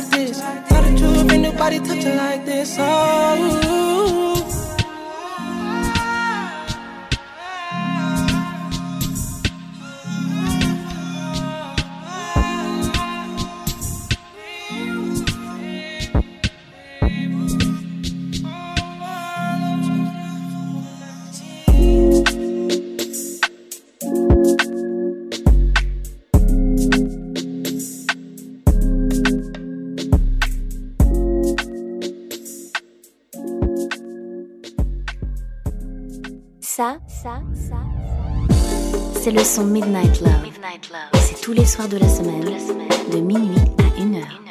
like this. Tell the truth, ain't nobody touching like this. Oh. c'est le son Midnight Love. C'est tous les soirs de la semaine, de minuit à 1h.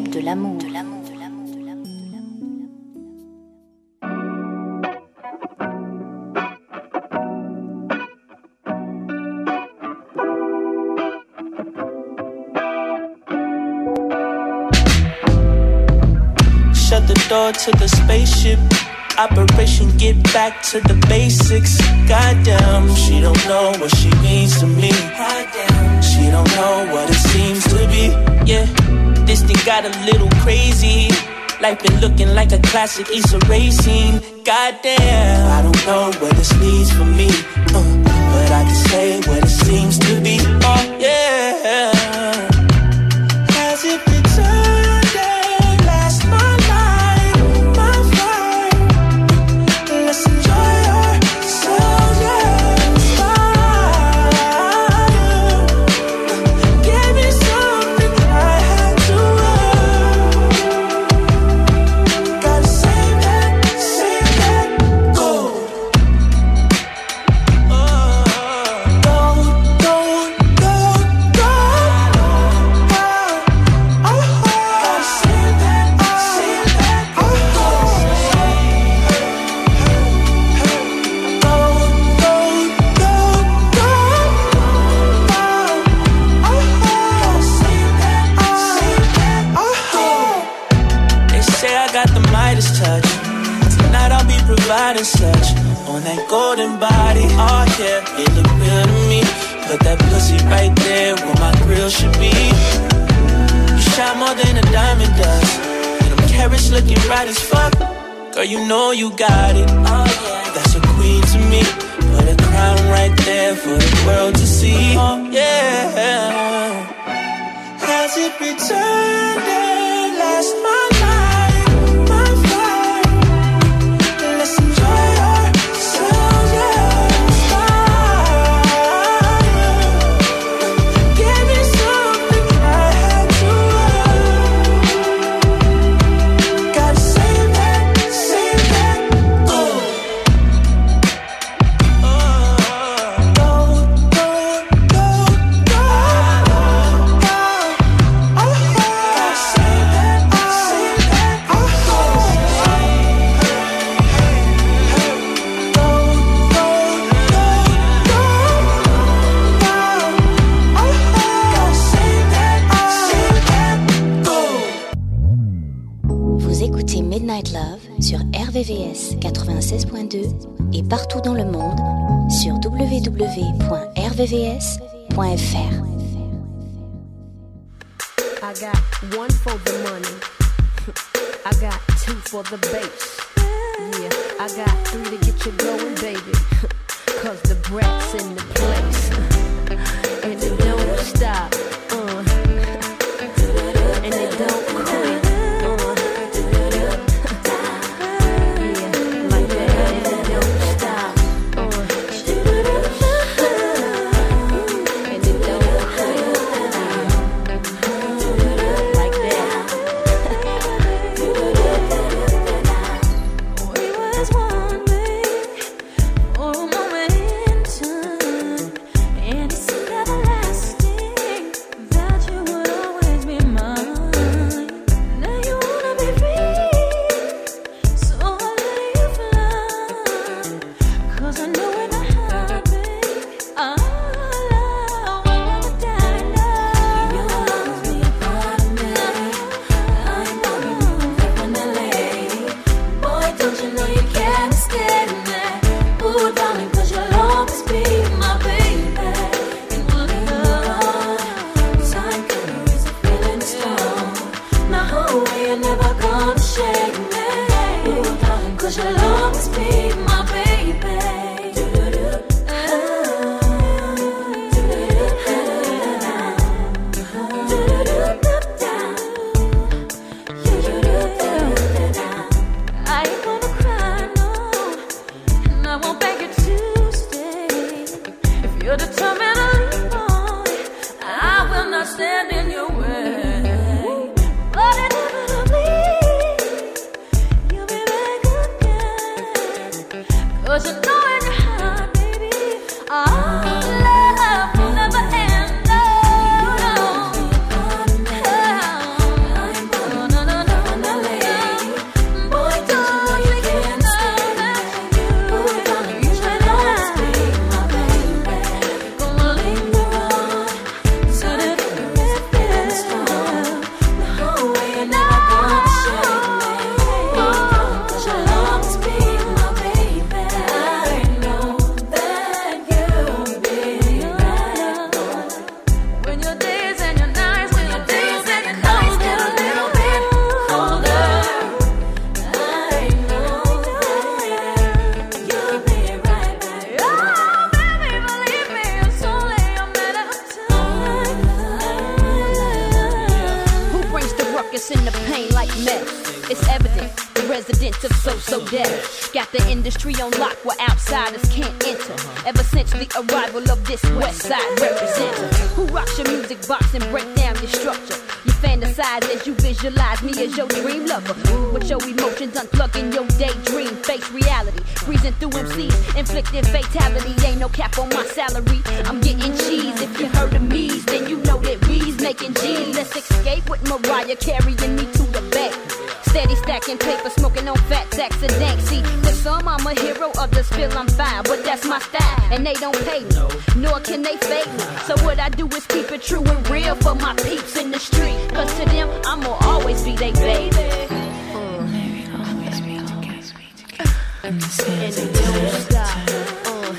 Maghreb de l'amour. Shut the door to the spaceship. Operation get back to the basics. Goddamn, she don't know what she means to me. Goddamn, she don't know what it seems to be. Yeah this thing got a little crazy. Life been looking like a classic Issa racing. Goddamn, I don't know where this leads for me, uh, but I can say what it seems to be. Uh, diamond dust. And them carats looking bright as fuck. Girl, you know you got it. Oh, yeah. That's a queen to me. Put a crown right there for the world to see. Oh, yeah. Has it returned? I got one for the money. [LAUGHS] I got two for the bass. The industry on lock where outsiders can't enter. Ever since the arrival of this West Side representative, who rocks your music box and break down your structure. You fantasize as you visualize me as your dream lover. With your emotions unplugging your daydream, face reality. Breezing through MCs, inflicting fatality. Ain't no cap on my salary. I'm getting cheese. If you heard of me, then you know that we's making G. Let's escape with Mariah carrying me to the back. Steady stacking paper, smoking on fat sacks of dank. See, some I'm a hero, others feel I'm fine, but that's my style, and they don't pay me, nor can they fake me. So what I do is keep it true and real for my peeps in the street. Cause to them, I'ma always be they baby. And they don't stop, uh,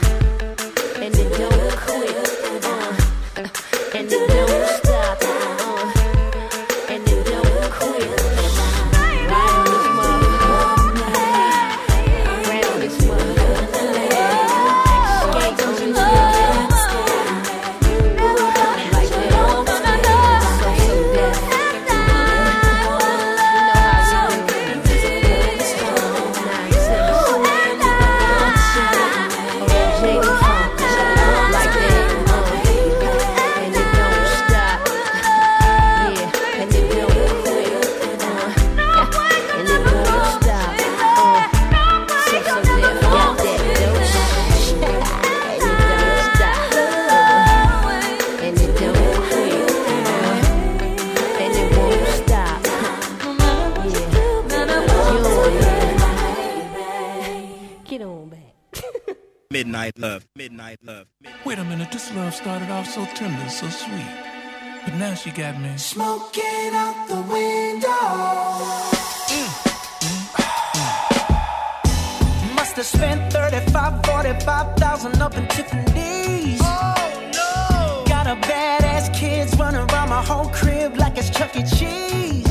and they don't quit, uh, and they Midnight Love. Midnight Love. Wait a minute, this love started off so tender, so sweet. But now she got me. Smoking out the window. Mm. Mm. Mm. Must have spent 35, 45,000 up in Tiffany's. Oh no! Got a badass kids running around my whole crib like it's Chuck E. Cheese.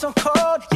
So cold,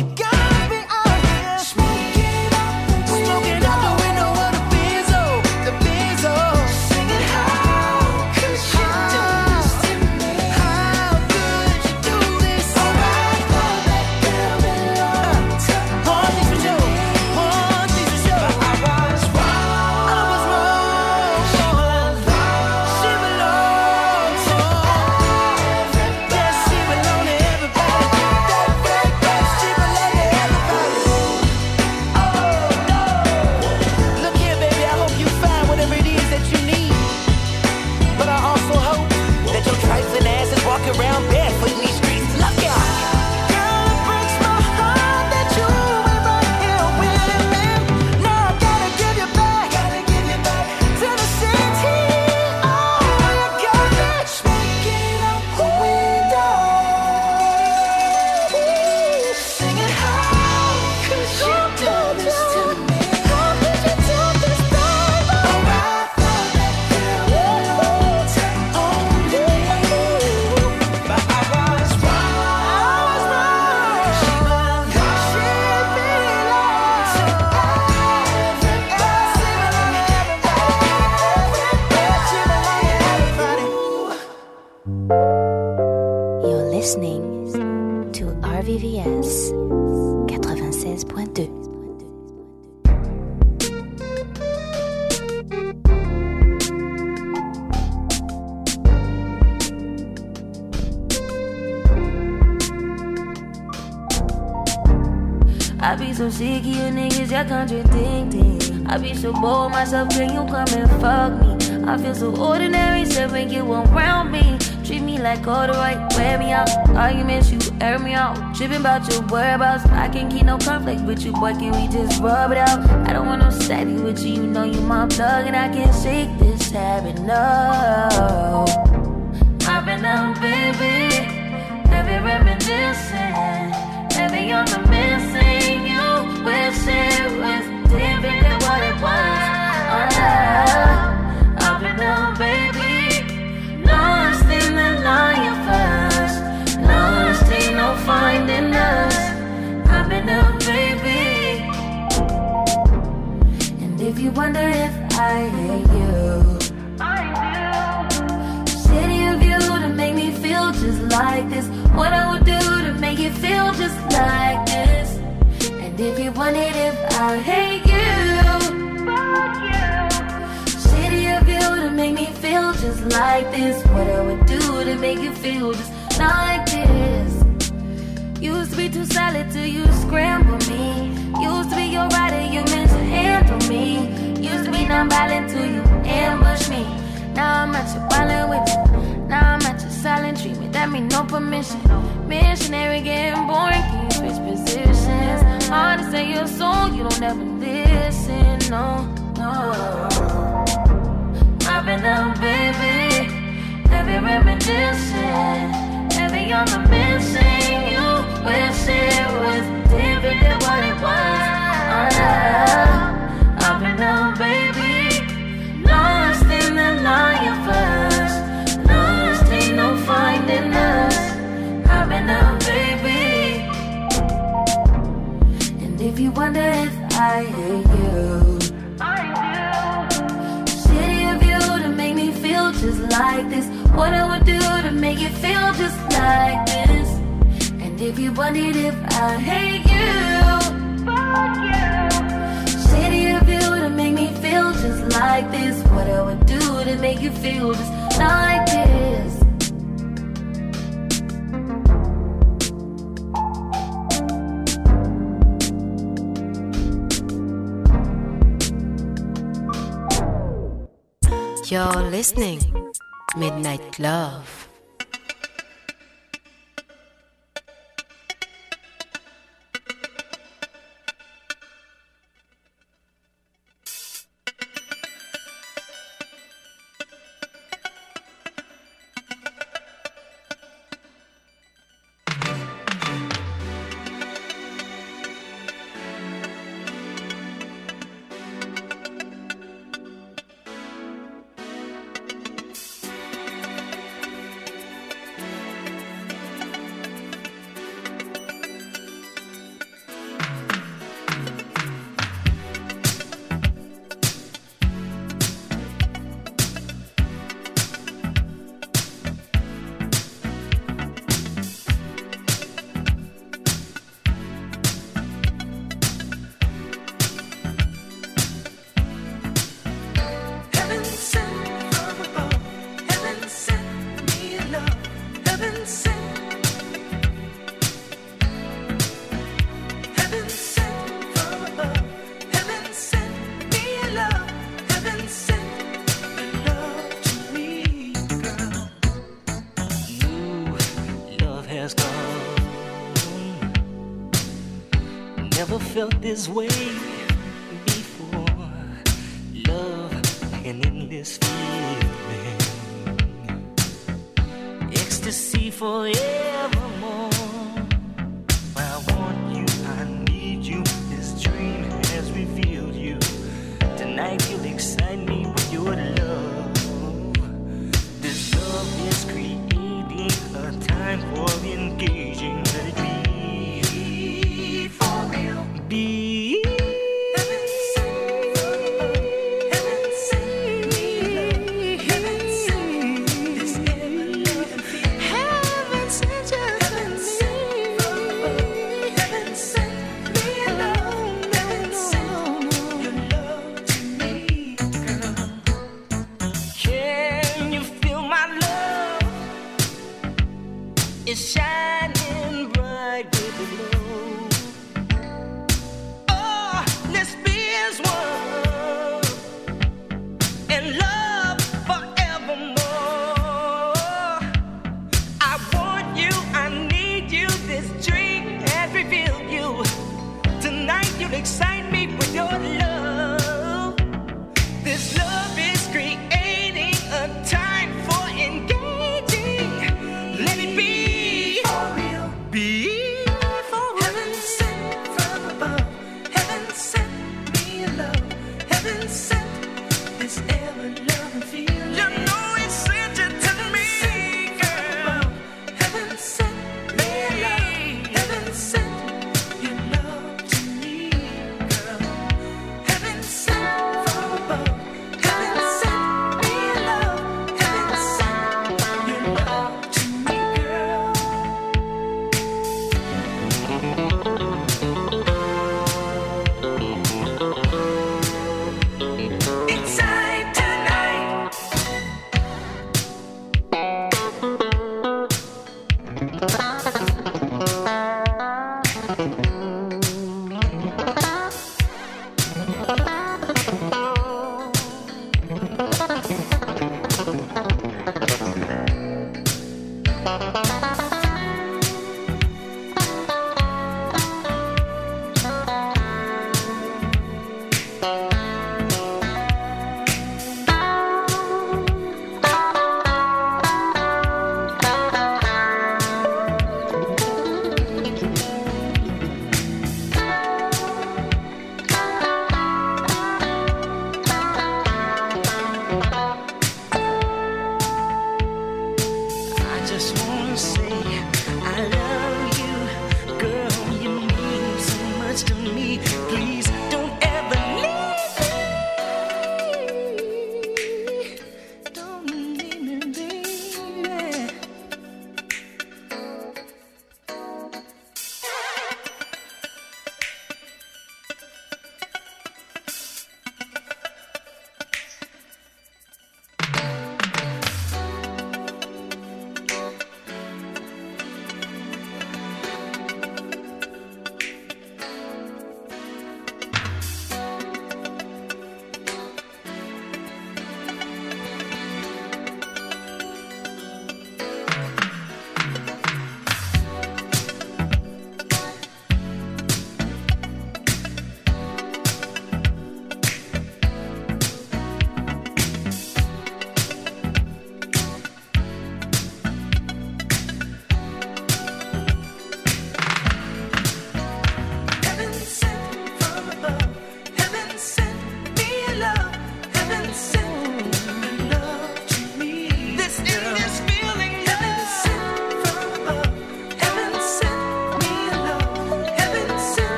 myself, can you come and fuck me? I feel so ordinary, so when you around me. Treat me like all the right, wear me out. Arguments, you air me out. Tripping about your whereabouts. I can't keep no conflict with you, boy. Can we just rub it out? I don't want no steady with you. You know you my plug, and I can't shake this habit. No. I've been out, baby. Heavy reminiscing. Heavy on the missing. You wish it was different than what it was. You wonder if I hate you, I do. City of you to make me feel just like this. What I would do to make you feel just like this. And if you wondered if I hate to make me feel just like this. What I would do to make you feel just like this. Used to be too solid till you scramble me. Used to be your rider, you meant to handle me. Used to be non-violent till you ambush me. Now I'm at your violent with you. Now I'm at your silent treatment. That mean no permission. Missionary getting boring, you switch positions? Hard to say your song, you don't ever listen. No, no. I've been out, baby. Heavy reminiscing. Heavy on the missing. You wish it was different than what it was. Uh, I've been out, baby. Lost in the lion first. Lost ain't no finding us. I've been out, baby. And if you wonder if I hate you, like this. What I would do to make you feel just like this. And if you wondered if I hate you, fuck you. City of you to make me feel just like this. What I would do to make you feel just like this. You're listening. Midnight Love. This way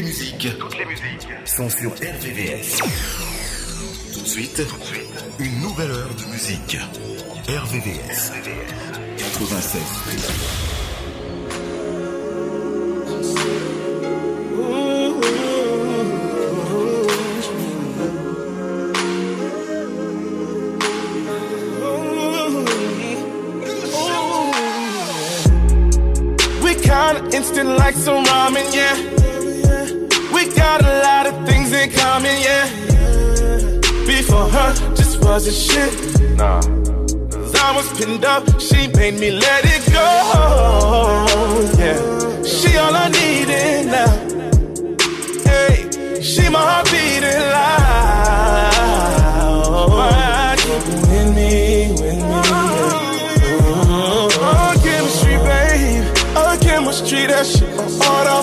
Toutes les musiques. Sont sur RVVS. Tout de suite, une nouvelle heure de musique. RVVS. 96. Just shit. Nah. Cause I was pinned up, she made me let it go. Yeah. She all I needed now. Hey, she my heart beating loud. Why with me, with me? Oh, chemistry, babe. Oh, chemistry, that shit on auto.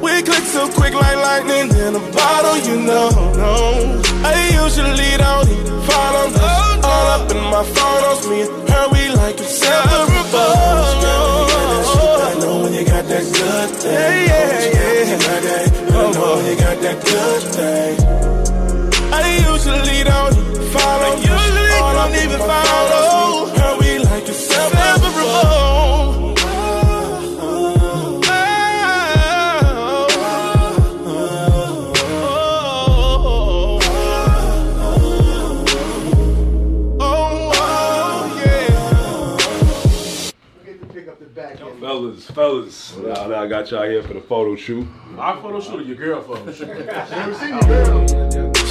We click so quick like lightning in a bottle, you know. No. I usually don't my photos, me and her, we like inseparable. I know when you got that good thing. Yeah, yeah, yeah. I know when you got that good thing. I usually don't follow. Usually All don't even follow. I got y'all here for the photo shoot. Our photo shoot or your girl photo [LAUGHS] [LAUGHS] shoot?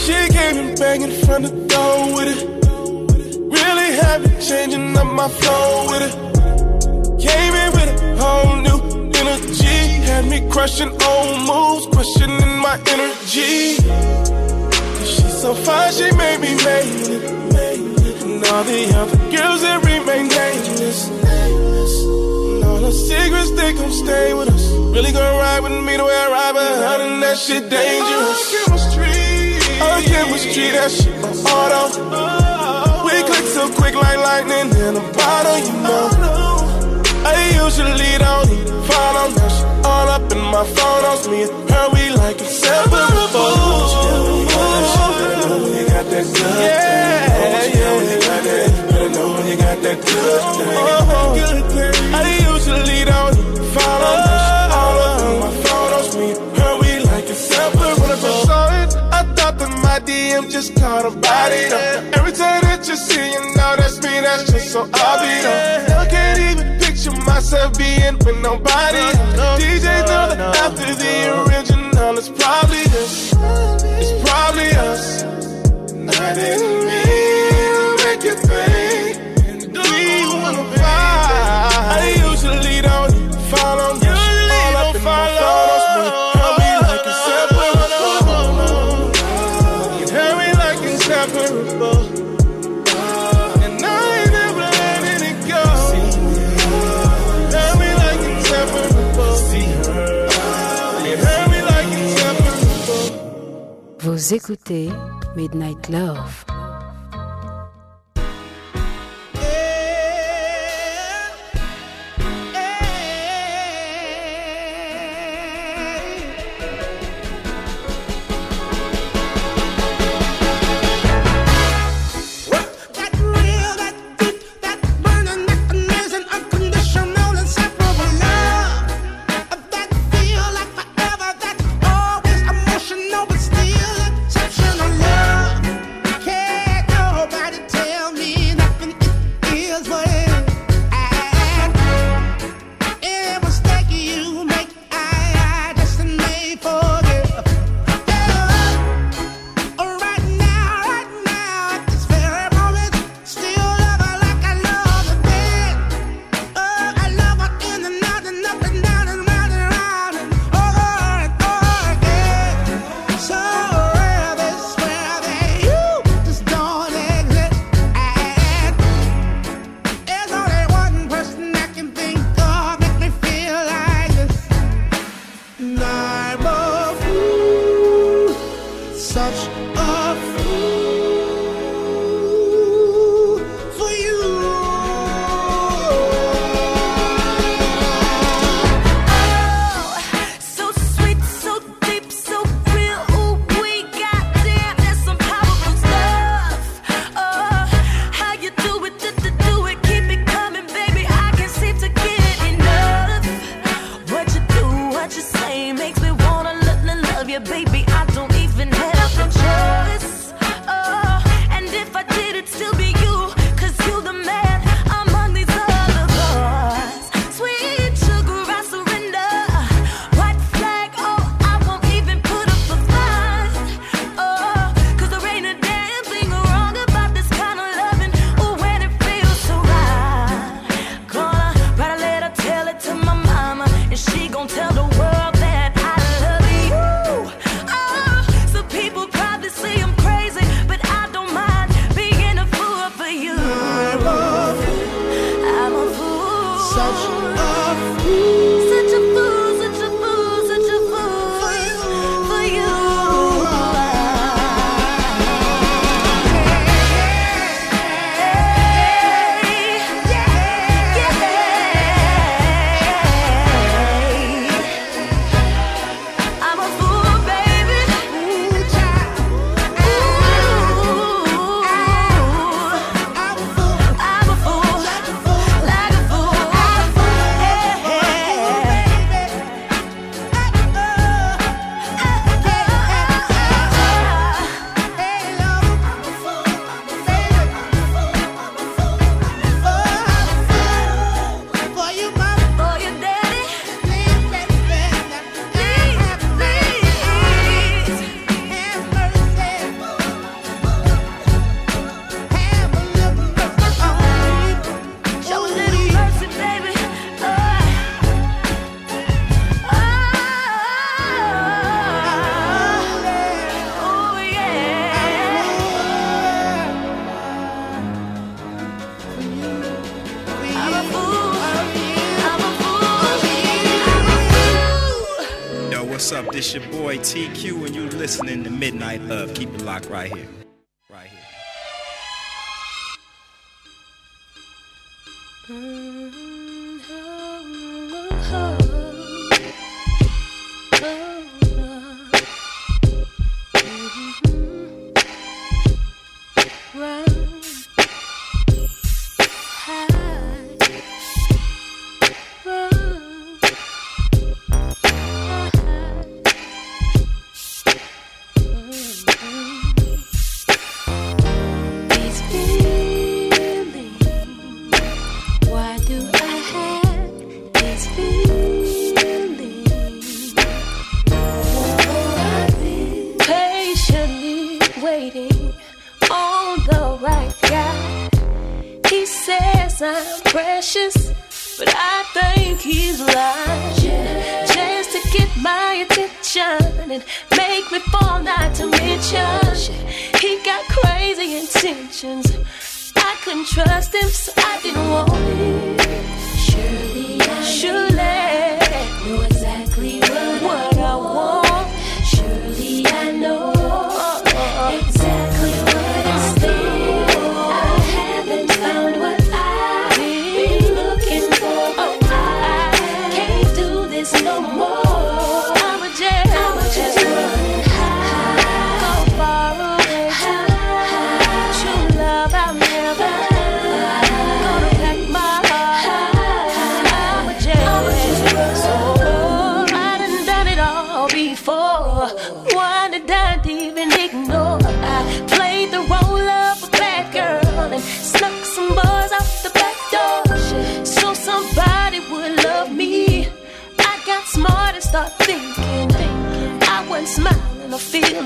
She came in banging from the door with it. Really happy, changing up my flow with it. Came in with a whole new energy. Had me crushing old moves, questioning my energy. She's so fine, she made me made it. And all the other girls that remain nameless. And all the secrets, they gon' stay with us. Really gon' ride with me the way I ride but and that shit dangerous. All chemistry, all chemistry, that shit my auto. We click so quick like lightning in a bottle, you know. I usually don't even follow that shit all up in my photos. Me and her, we like inseparable. Yeah, yeah, yeah. Oh, oh, I usually don't I'm just caught about body. up. Every time that you see you know that's me, that's just so obvious. I can't even picture myself being with nobody. Else. Vous écoutez Midnight Love.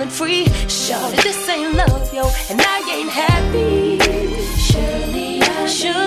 and free. Shorty, this ain't love, yo, and I ain't happy. Surely, I surely.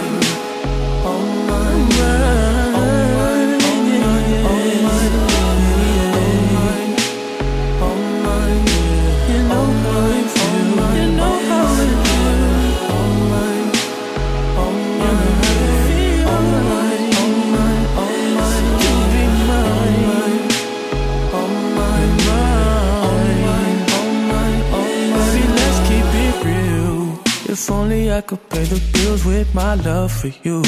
I could pay the bills with my love for you.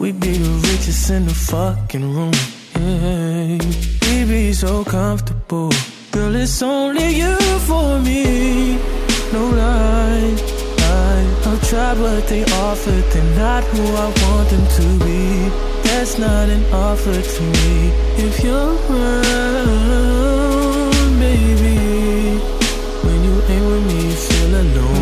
We'd be the richest in the fucking room. Yeah. We'd be so comfortable. Girl, it's only you for me. No lie, lie. I've tried what they offered. They're not who I want them to be. That's not an offer to me. If you're around, baby. When you ain't with me, you feel alone.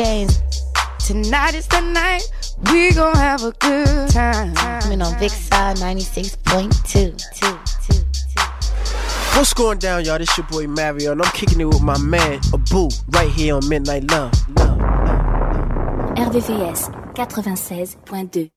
This James. Tonight is the night we gon' have a good time. Coming on Big Side 96.2. Two, two, two. What's going down, y'all? This your boy Mario, and I'm kicking it with my man, Abu, right here on Midnight Love. RVVS 96.2.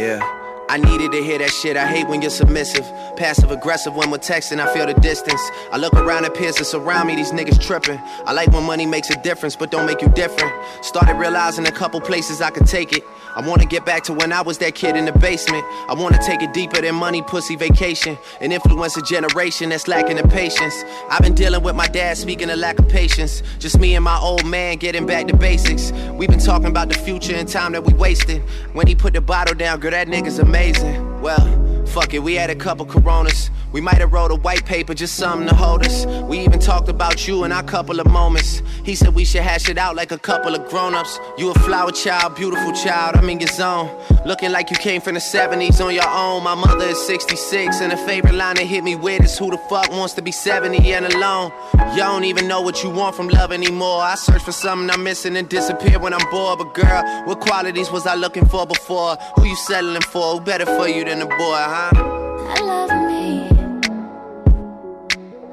Yeah. I needed to hear that shit. I hate when you're submissive. Passive aggressive when we're texting, I feel the distance. I look around at peers that's around me, these niggas tripping. I like when money makes a difference, but don't make you different. Started realizing a couple places I could take it. I wanna get back to when I was that kid in the basement. I wanna take it deeper than money, pussy, vacation. And influence a generation that's lacking the patience. I've been dealing with my dad speaking of lack of patience. Just me and my old man getting back to basics. We've been talking about the future and time that we wasted. When he put the bottle down, girl, that nigga's amazing. Well, fuck it, we had a couple coronas. We might have wrote a white paper, just something to hold us. We even talked about you in our couple of moments. He said we should hash it out like a couple of grown-ups. You a flower child, beautiful child, I'm in your zone. Looking like you came from the 70s on your own. My mother is 66, and the favorite line that hit me with is who the fuck wants to be 70 and alone? You don't even know what you want from love anymore. I search for something I'm missing and disappear when I'm bored. But girl, what qualities was I looking for before? Who you settling for? Who better for you than a boy, huh?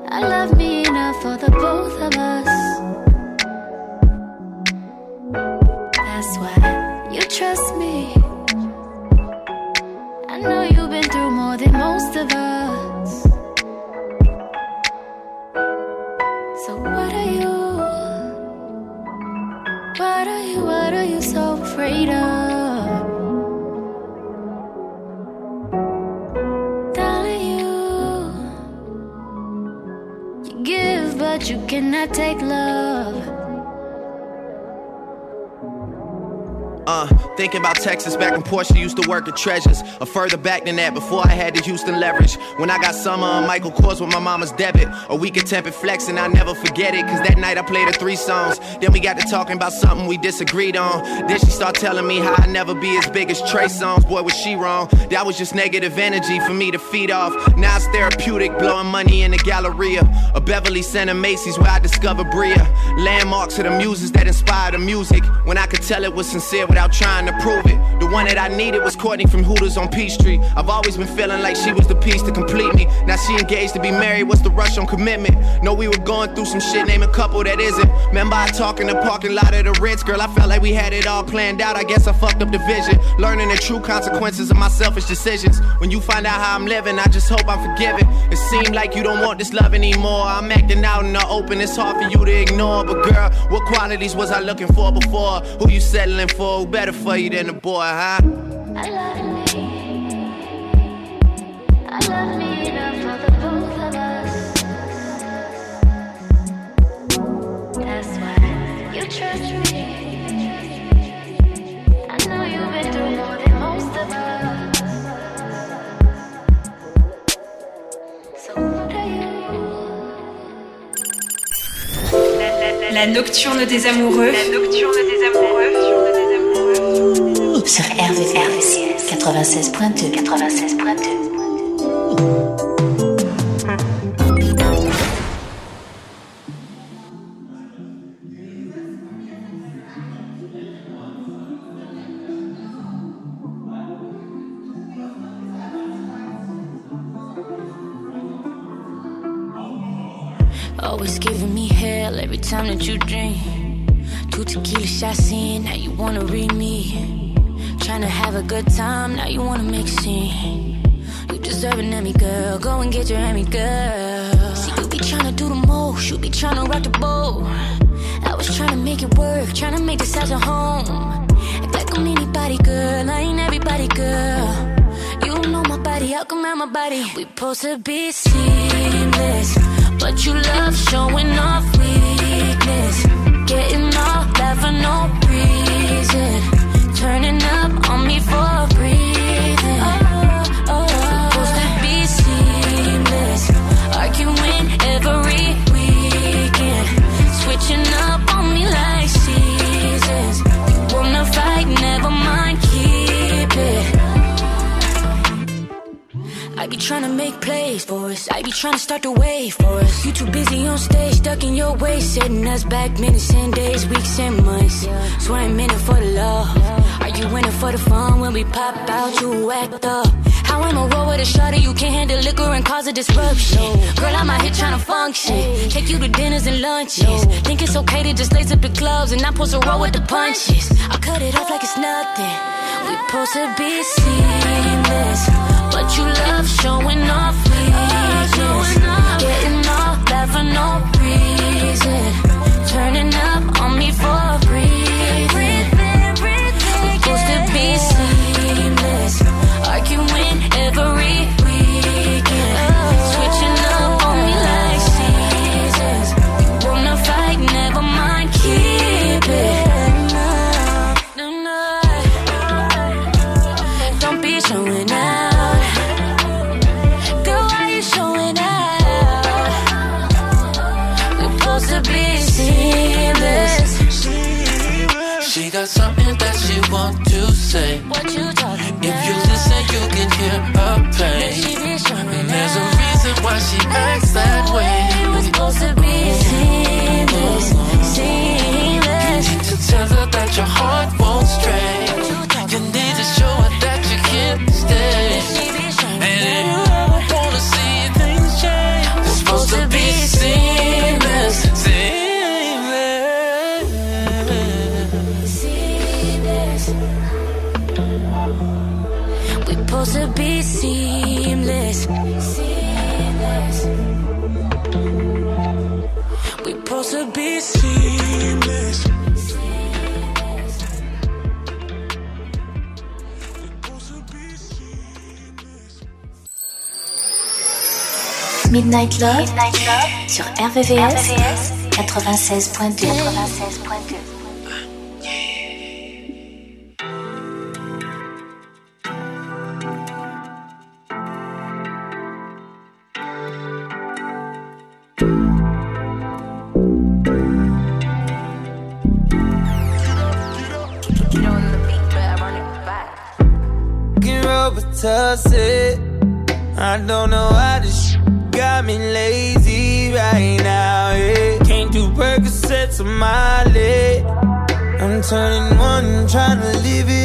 I love me. Enough for the both of us. That's why you trust me. I know you've been through more than most of us. So what are you? What are you? What are you so afraid of? But you cannot take love. Uh, thinking about Texas back when Portia used to work at Treasures. Or further back than that, before I had the Houston leverage. When I got summer on Michael Kors with my mama's debit. A week of tempered flex, and I never forget it. Cause that night I played her three songs. Then we got to talking about something we disagreed on. Then she start telling me how I never be as big as Trey Songz. Boy, was she wrong. That was just negative energy for me to feed off. Now it's therapeutic, blowing money in the Galleria. A Beverly Center Macy's where I discovered Bria. Landmarks of the muses that inspire the music. When I could tell it was sincere without trying to prove it. The one that I needed was Courtney from Hooters on Peachtree. I've always been feeling like she was the piece to complete me. Now she engaged to be married, what's the rush on commitment? Know we were going through some shit, name a couple that isn't. Remember I talk in the parking lot of the Ritz, girl, I felt like we had it all planned out. I guess I fucked up the vision. Learning the true consequences of my selfish decisions. When you find out how I'm living, I just hope I'm forgiven. It seemed like you don't want this love anymore. I'm acting out in the open, it's hard for you to ignore. But girl, what qualities was I looking for before? Who you settling for? Better for you than a boy, huh? I love me. I love me enough for the both of us. That's why you trust me. I know you've been more than most of us. La nocturne des amoureux. La nocturne des amoureux. sur 96.2 Always giving me hell every time that you drink. Two tequila shots in, now you wanna read me. Tryna have a good time, now you wanna make a scene. You deserve an Emmy, girl. Go and get your Emmy, girl. See, you be tryna do the most, you be tryna rock the boat. I was tryna make it work, tryna make this house a home. Act like I'm anybody, girl. I ain't everybody, girl. You know my body, how come I'm my body? We supposed to be seamless, but you love showing off weakness. Getting all that no reason. Turning up on me for breathing. Oh, oh, we supposed to be seamless, arguing every weekend. Switching up I be tryna make plays for us. I be tryna start the wave for us. You too busy on stage, stuck in your way, setting us back minutes and days, weeks and months. So I ain't in it for the love. Are you in it for the fun? When we pop out, you act up. How am I roll with a shorty? You can't handle liquor and cause a disruption. Girl, I'm out here to function. Take you to dinners and lunches. Think it's okay to just lace up the gloves and not supposed to roll with the punches. I cut it off like it's nothing. We supposed to be seamless, but you love showing off weakness. Getting all that for no reason. Turning up on me for She got something that she want to say. What you talking about? If you listen, you can hear her pain. She be showing And there's a reason why she acts that way. We're supposed to be seamless, seamless. You need to tell her that your Midnight Love, sur RVVS, 96.2. Can Robitussin. I don't know turning one, trying to live it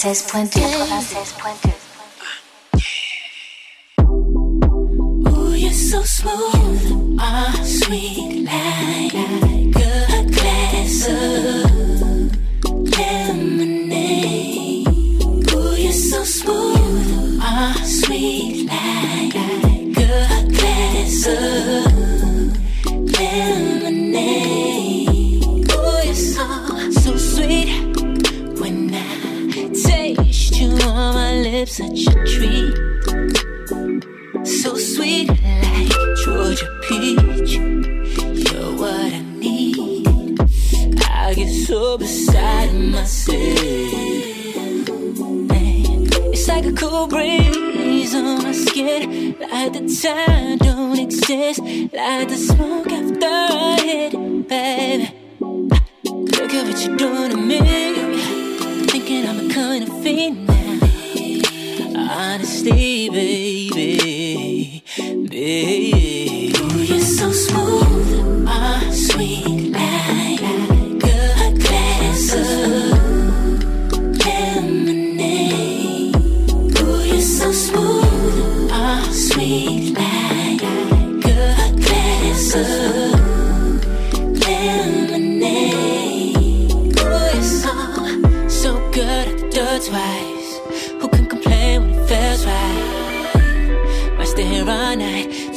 16.2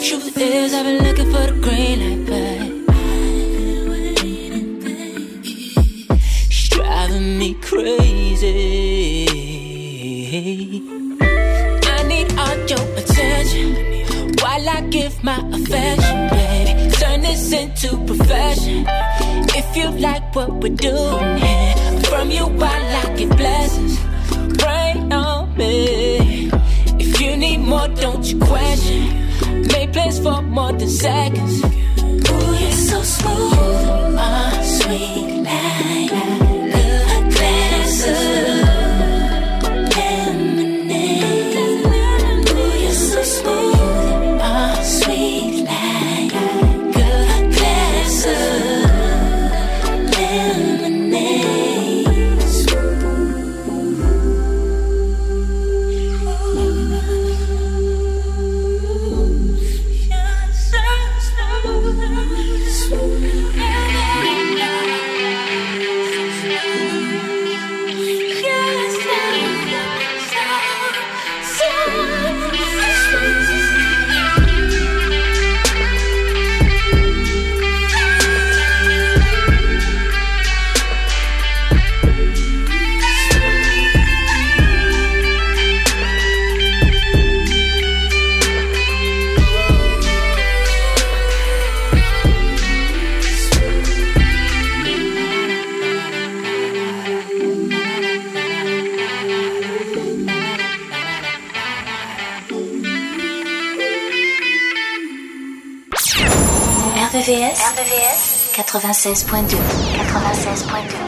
Truth is, I've been looking for the green light, but she's driving me crazy. I need all your attention while I give my affection. Turn this into profession. If you like what we're doing here, from you rain on me. If you need more, don't you question. Made plans for more than seconds. Ooh, you're so smooth, You are sweet like A glass of 96.2. 96.2.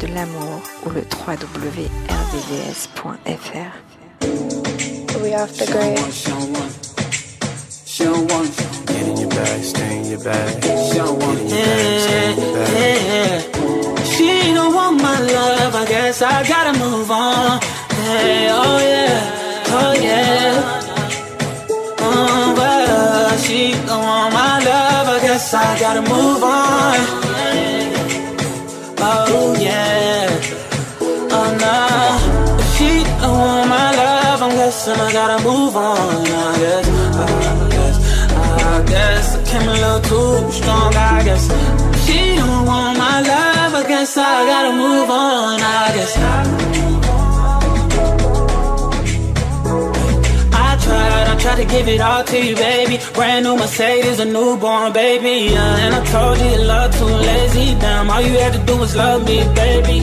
de l'amour ou le www.rdvs.fr. We off the grid. She don't want Get in your bag, stay in your bag. She don't want my love, I guess I gotta move on. Hey, oh yeah, oh yeah. Oh, well, she don't want my love, I guess I gotta move on. On. I guess, I guess, I guess I came a little too strong. I guess she don't want my love. I guess I gotta move on. I guess. Tried to give it all to you, baby. Brand new Mercedes, a newborn baby. Yeah, and I told you love too lazy. Damn, all you had to do was love me, baby.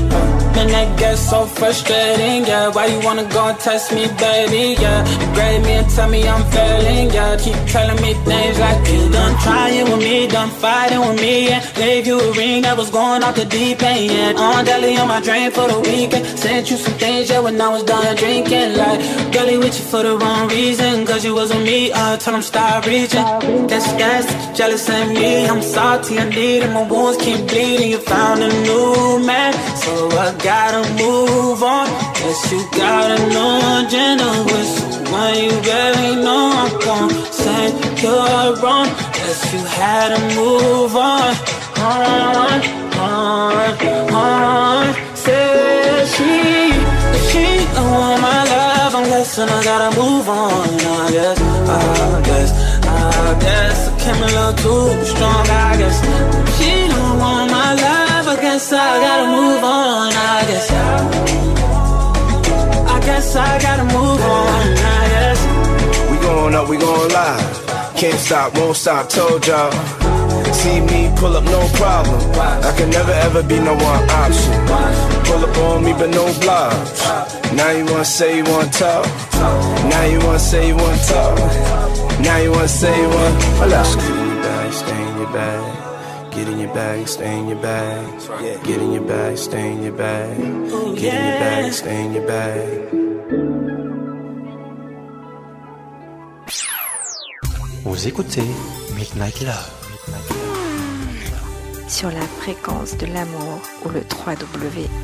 And that gets so frustrating, yeah. Why you wanna go and test me, baby? Yeah, you grade me and tell me I'm failing, yeah. Keep telling me things like you done trying with me, done fighting with me, yeah. Gave you a ring that was going off the deep end, yeah. On deli on my drain for the weekend. Sent you some things, yeah, when I was done drinking. Like, girlie with you for the wrong reason, cause you was on me, uh, told them stop reaching. That's gas, jealous of me. I'm salty, I need it, my wounds keep bleeding. You found a new man, so I gotta move on. Guess you got a new agenda with someone you barely know. I'm gon' say you're wrong. Guess you had to move on. On, on, on. Say she, she don't want my I'm I gotta move on. I guess, I guess, I guess I came a little too strong. I guess she don't want my love. I guess I gotta move on. I guess, I guess I gotta move on. I guess. We going up, we going live. Can't stop, won't stop, told y'all. See me pull up, no problem. I can never ever be no one option. Pull up on me, but no blobs. Now you wanna say you wanna talk. Now you wanna say you wanna talk. Now you wanna say you wanna. Hold up. Get in your bag, stay in your bag. Get in your bag, stay in your bag. Get in your bag, stay in your bag. Oh, Get in your bag, stay in your bag. Vous écoutez Midnight Love. Sur la fréquence de l'amour ou le www.rdvs.fr.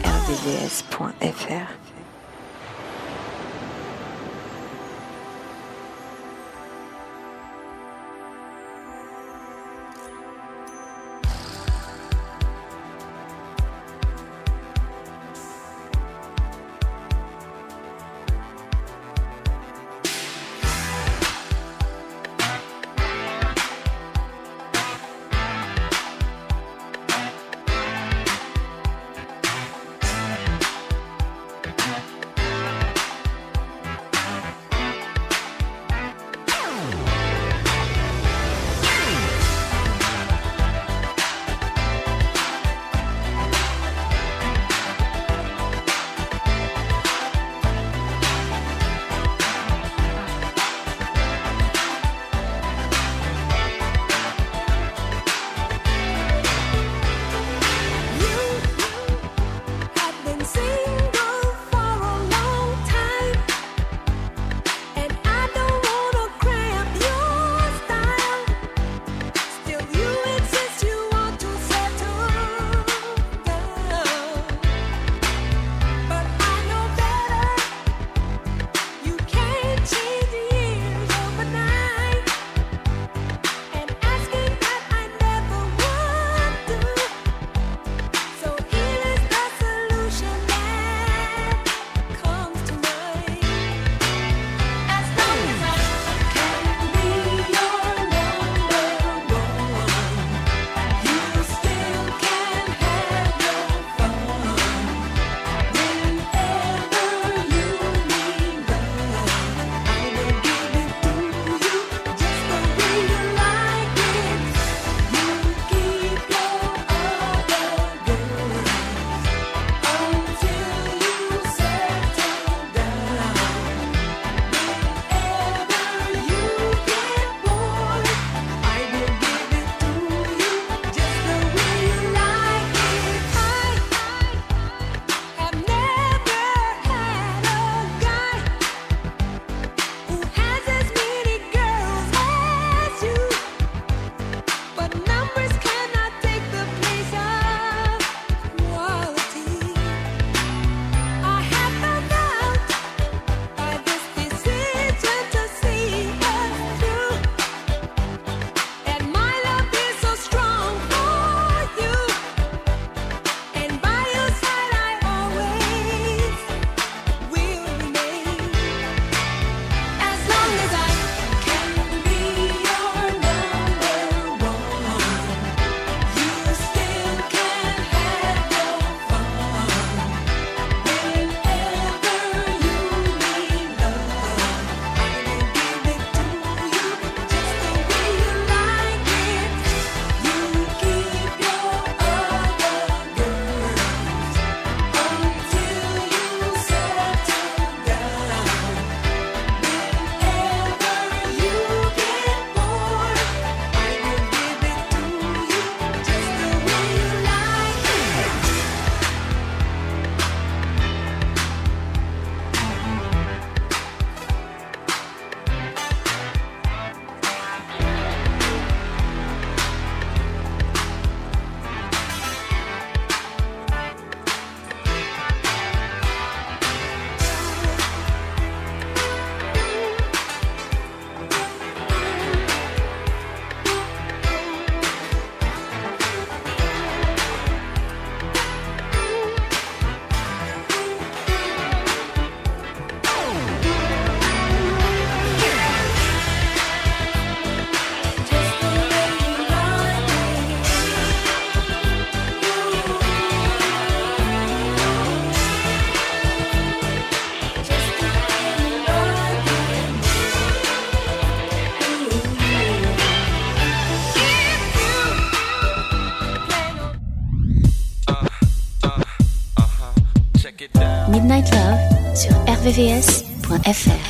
rvvs.fr.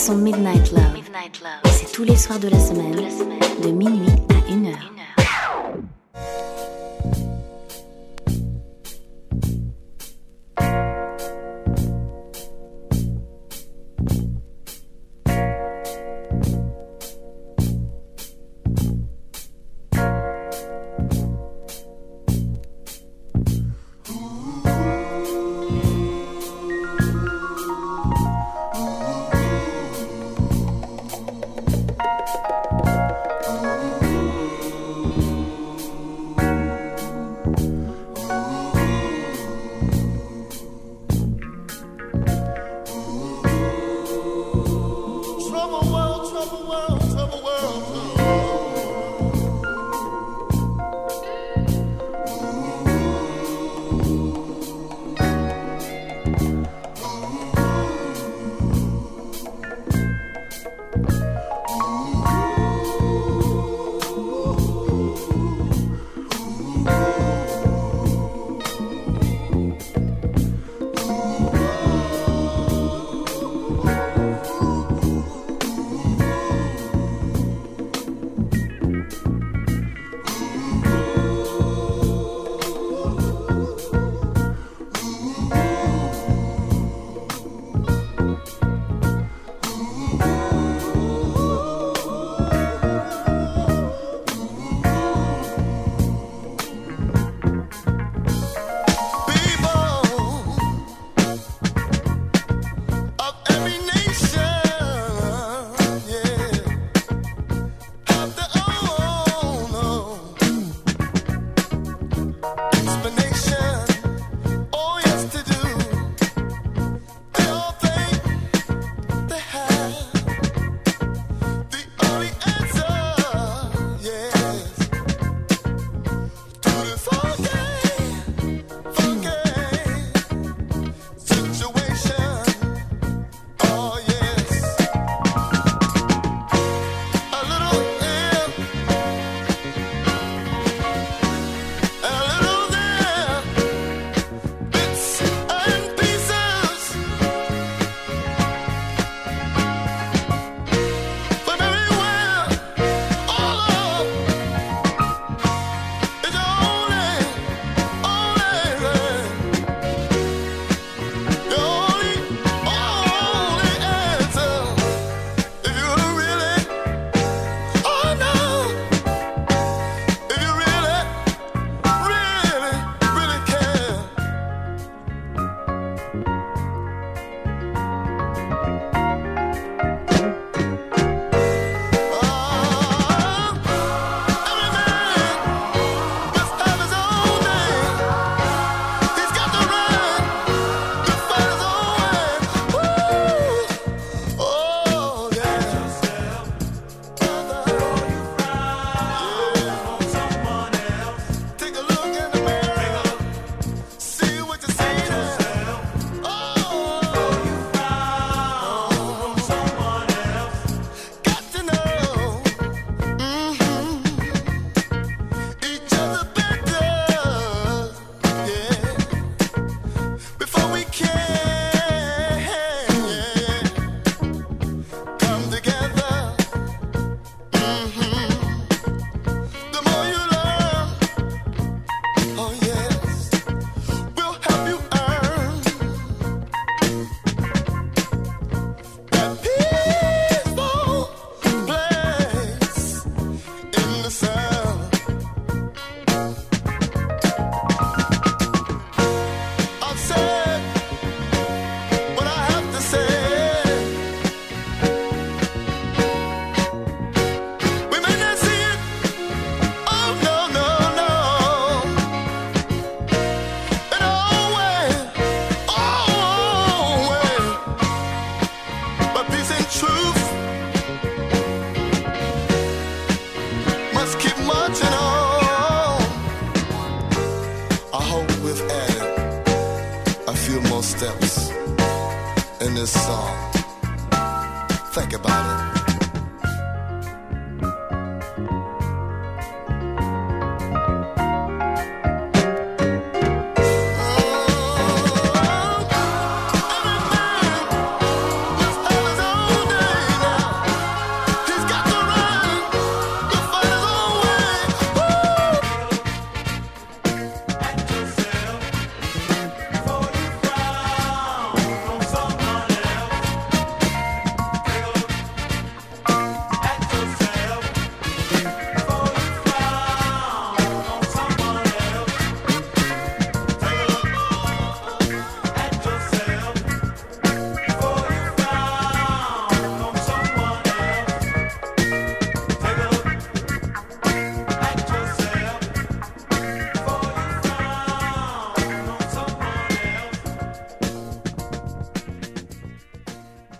son Midnight Love. Midnight Love. C'est tous les soirs de la semaine.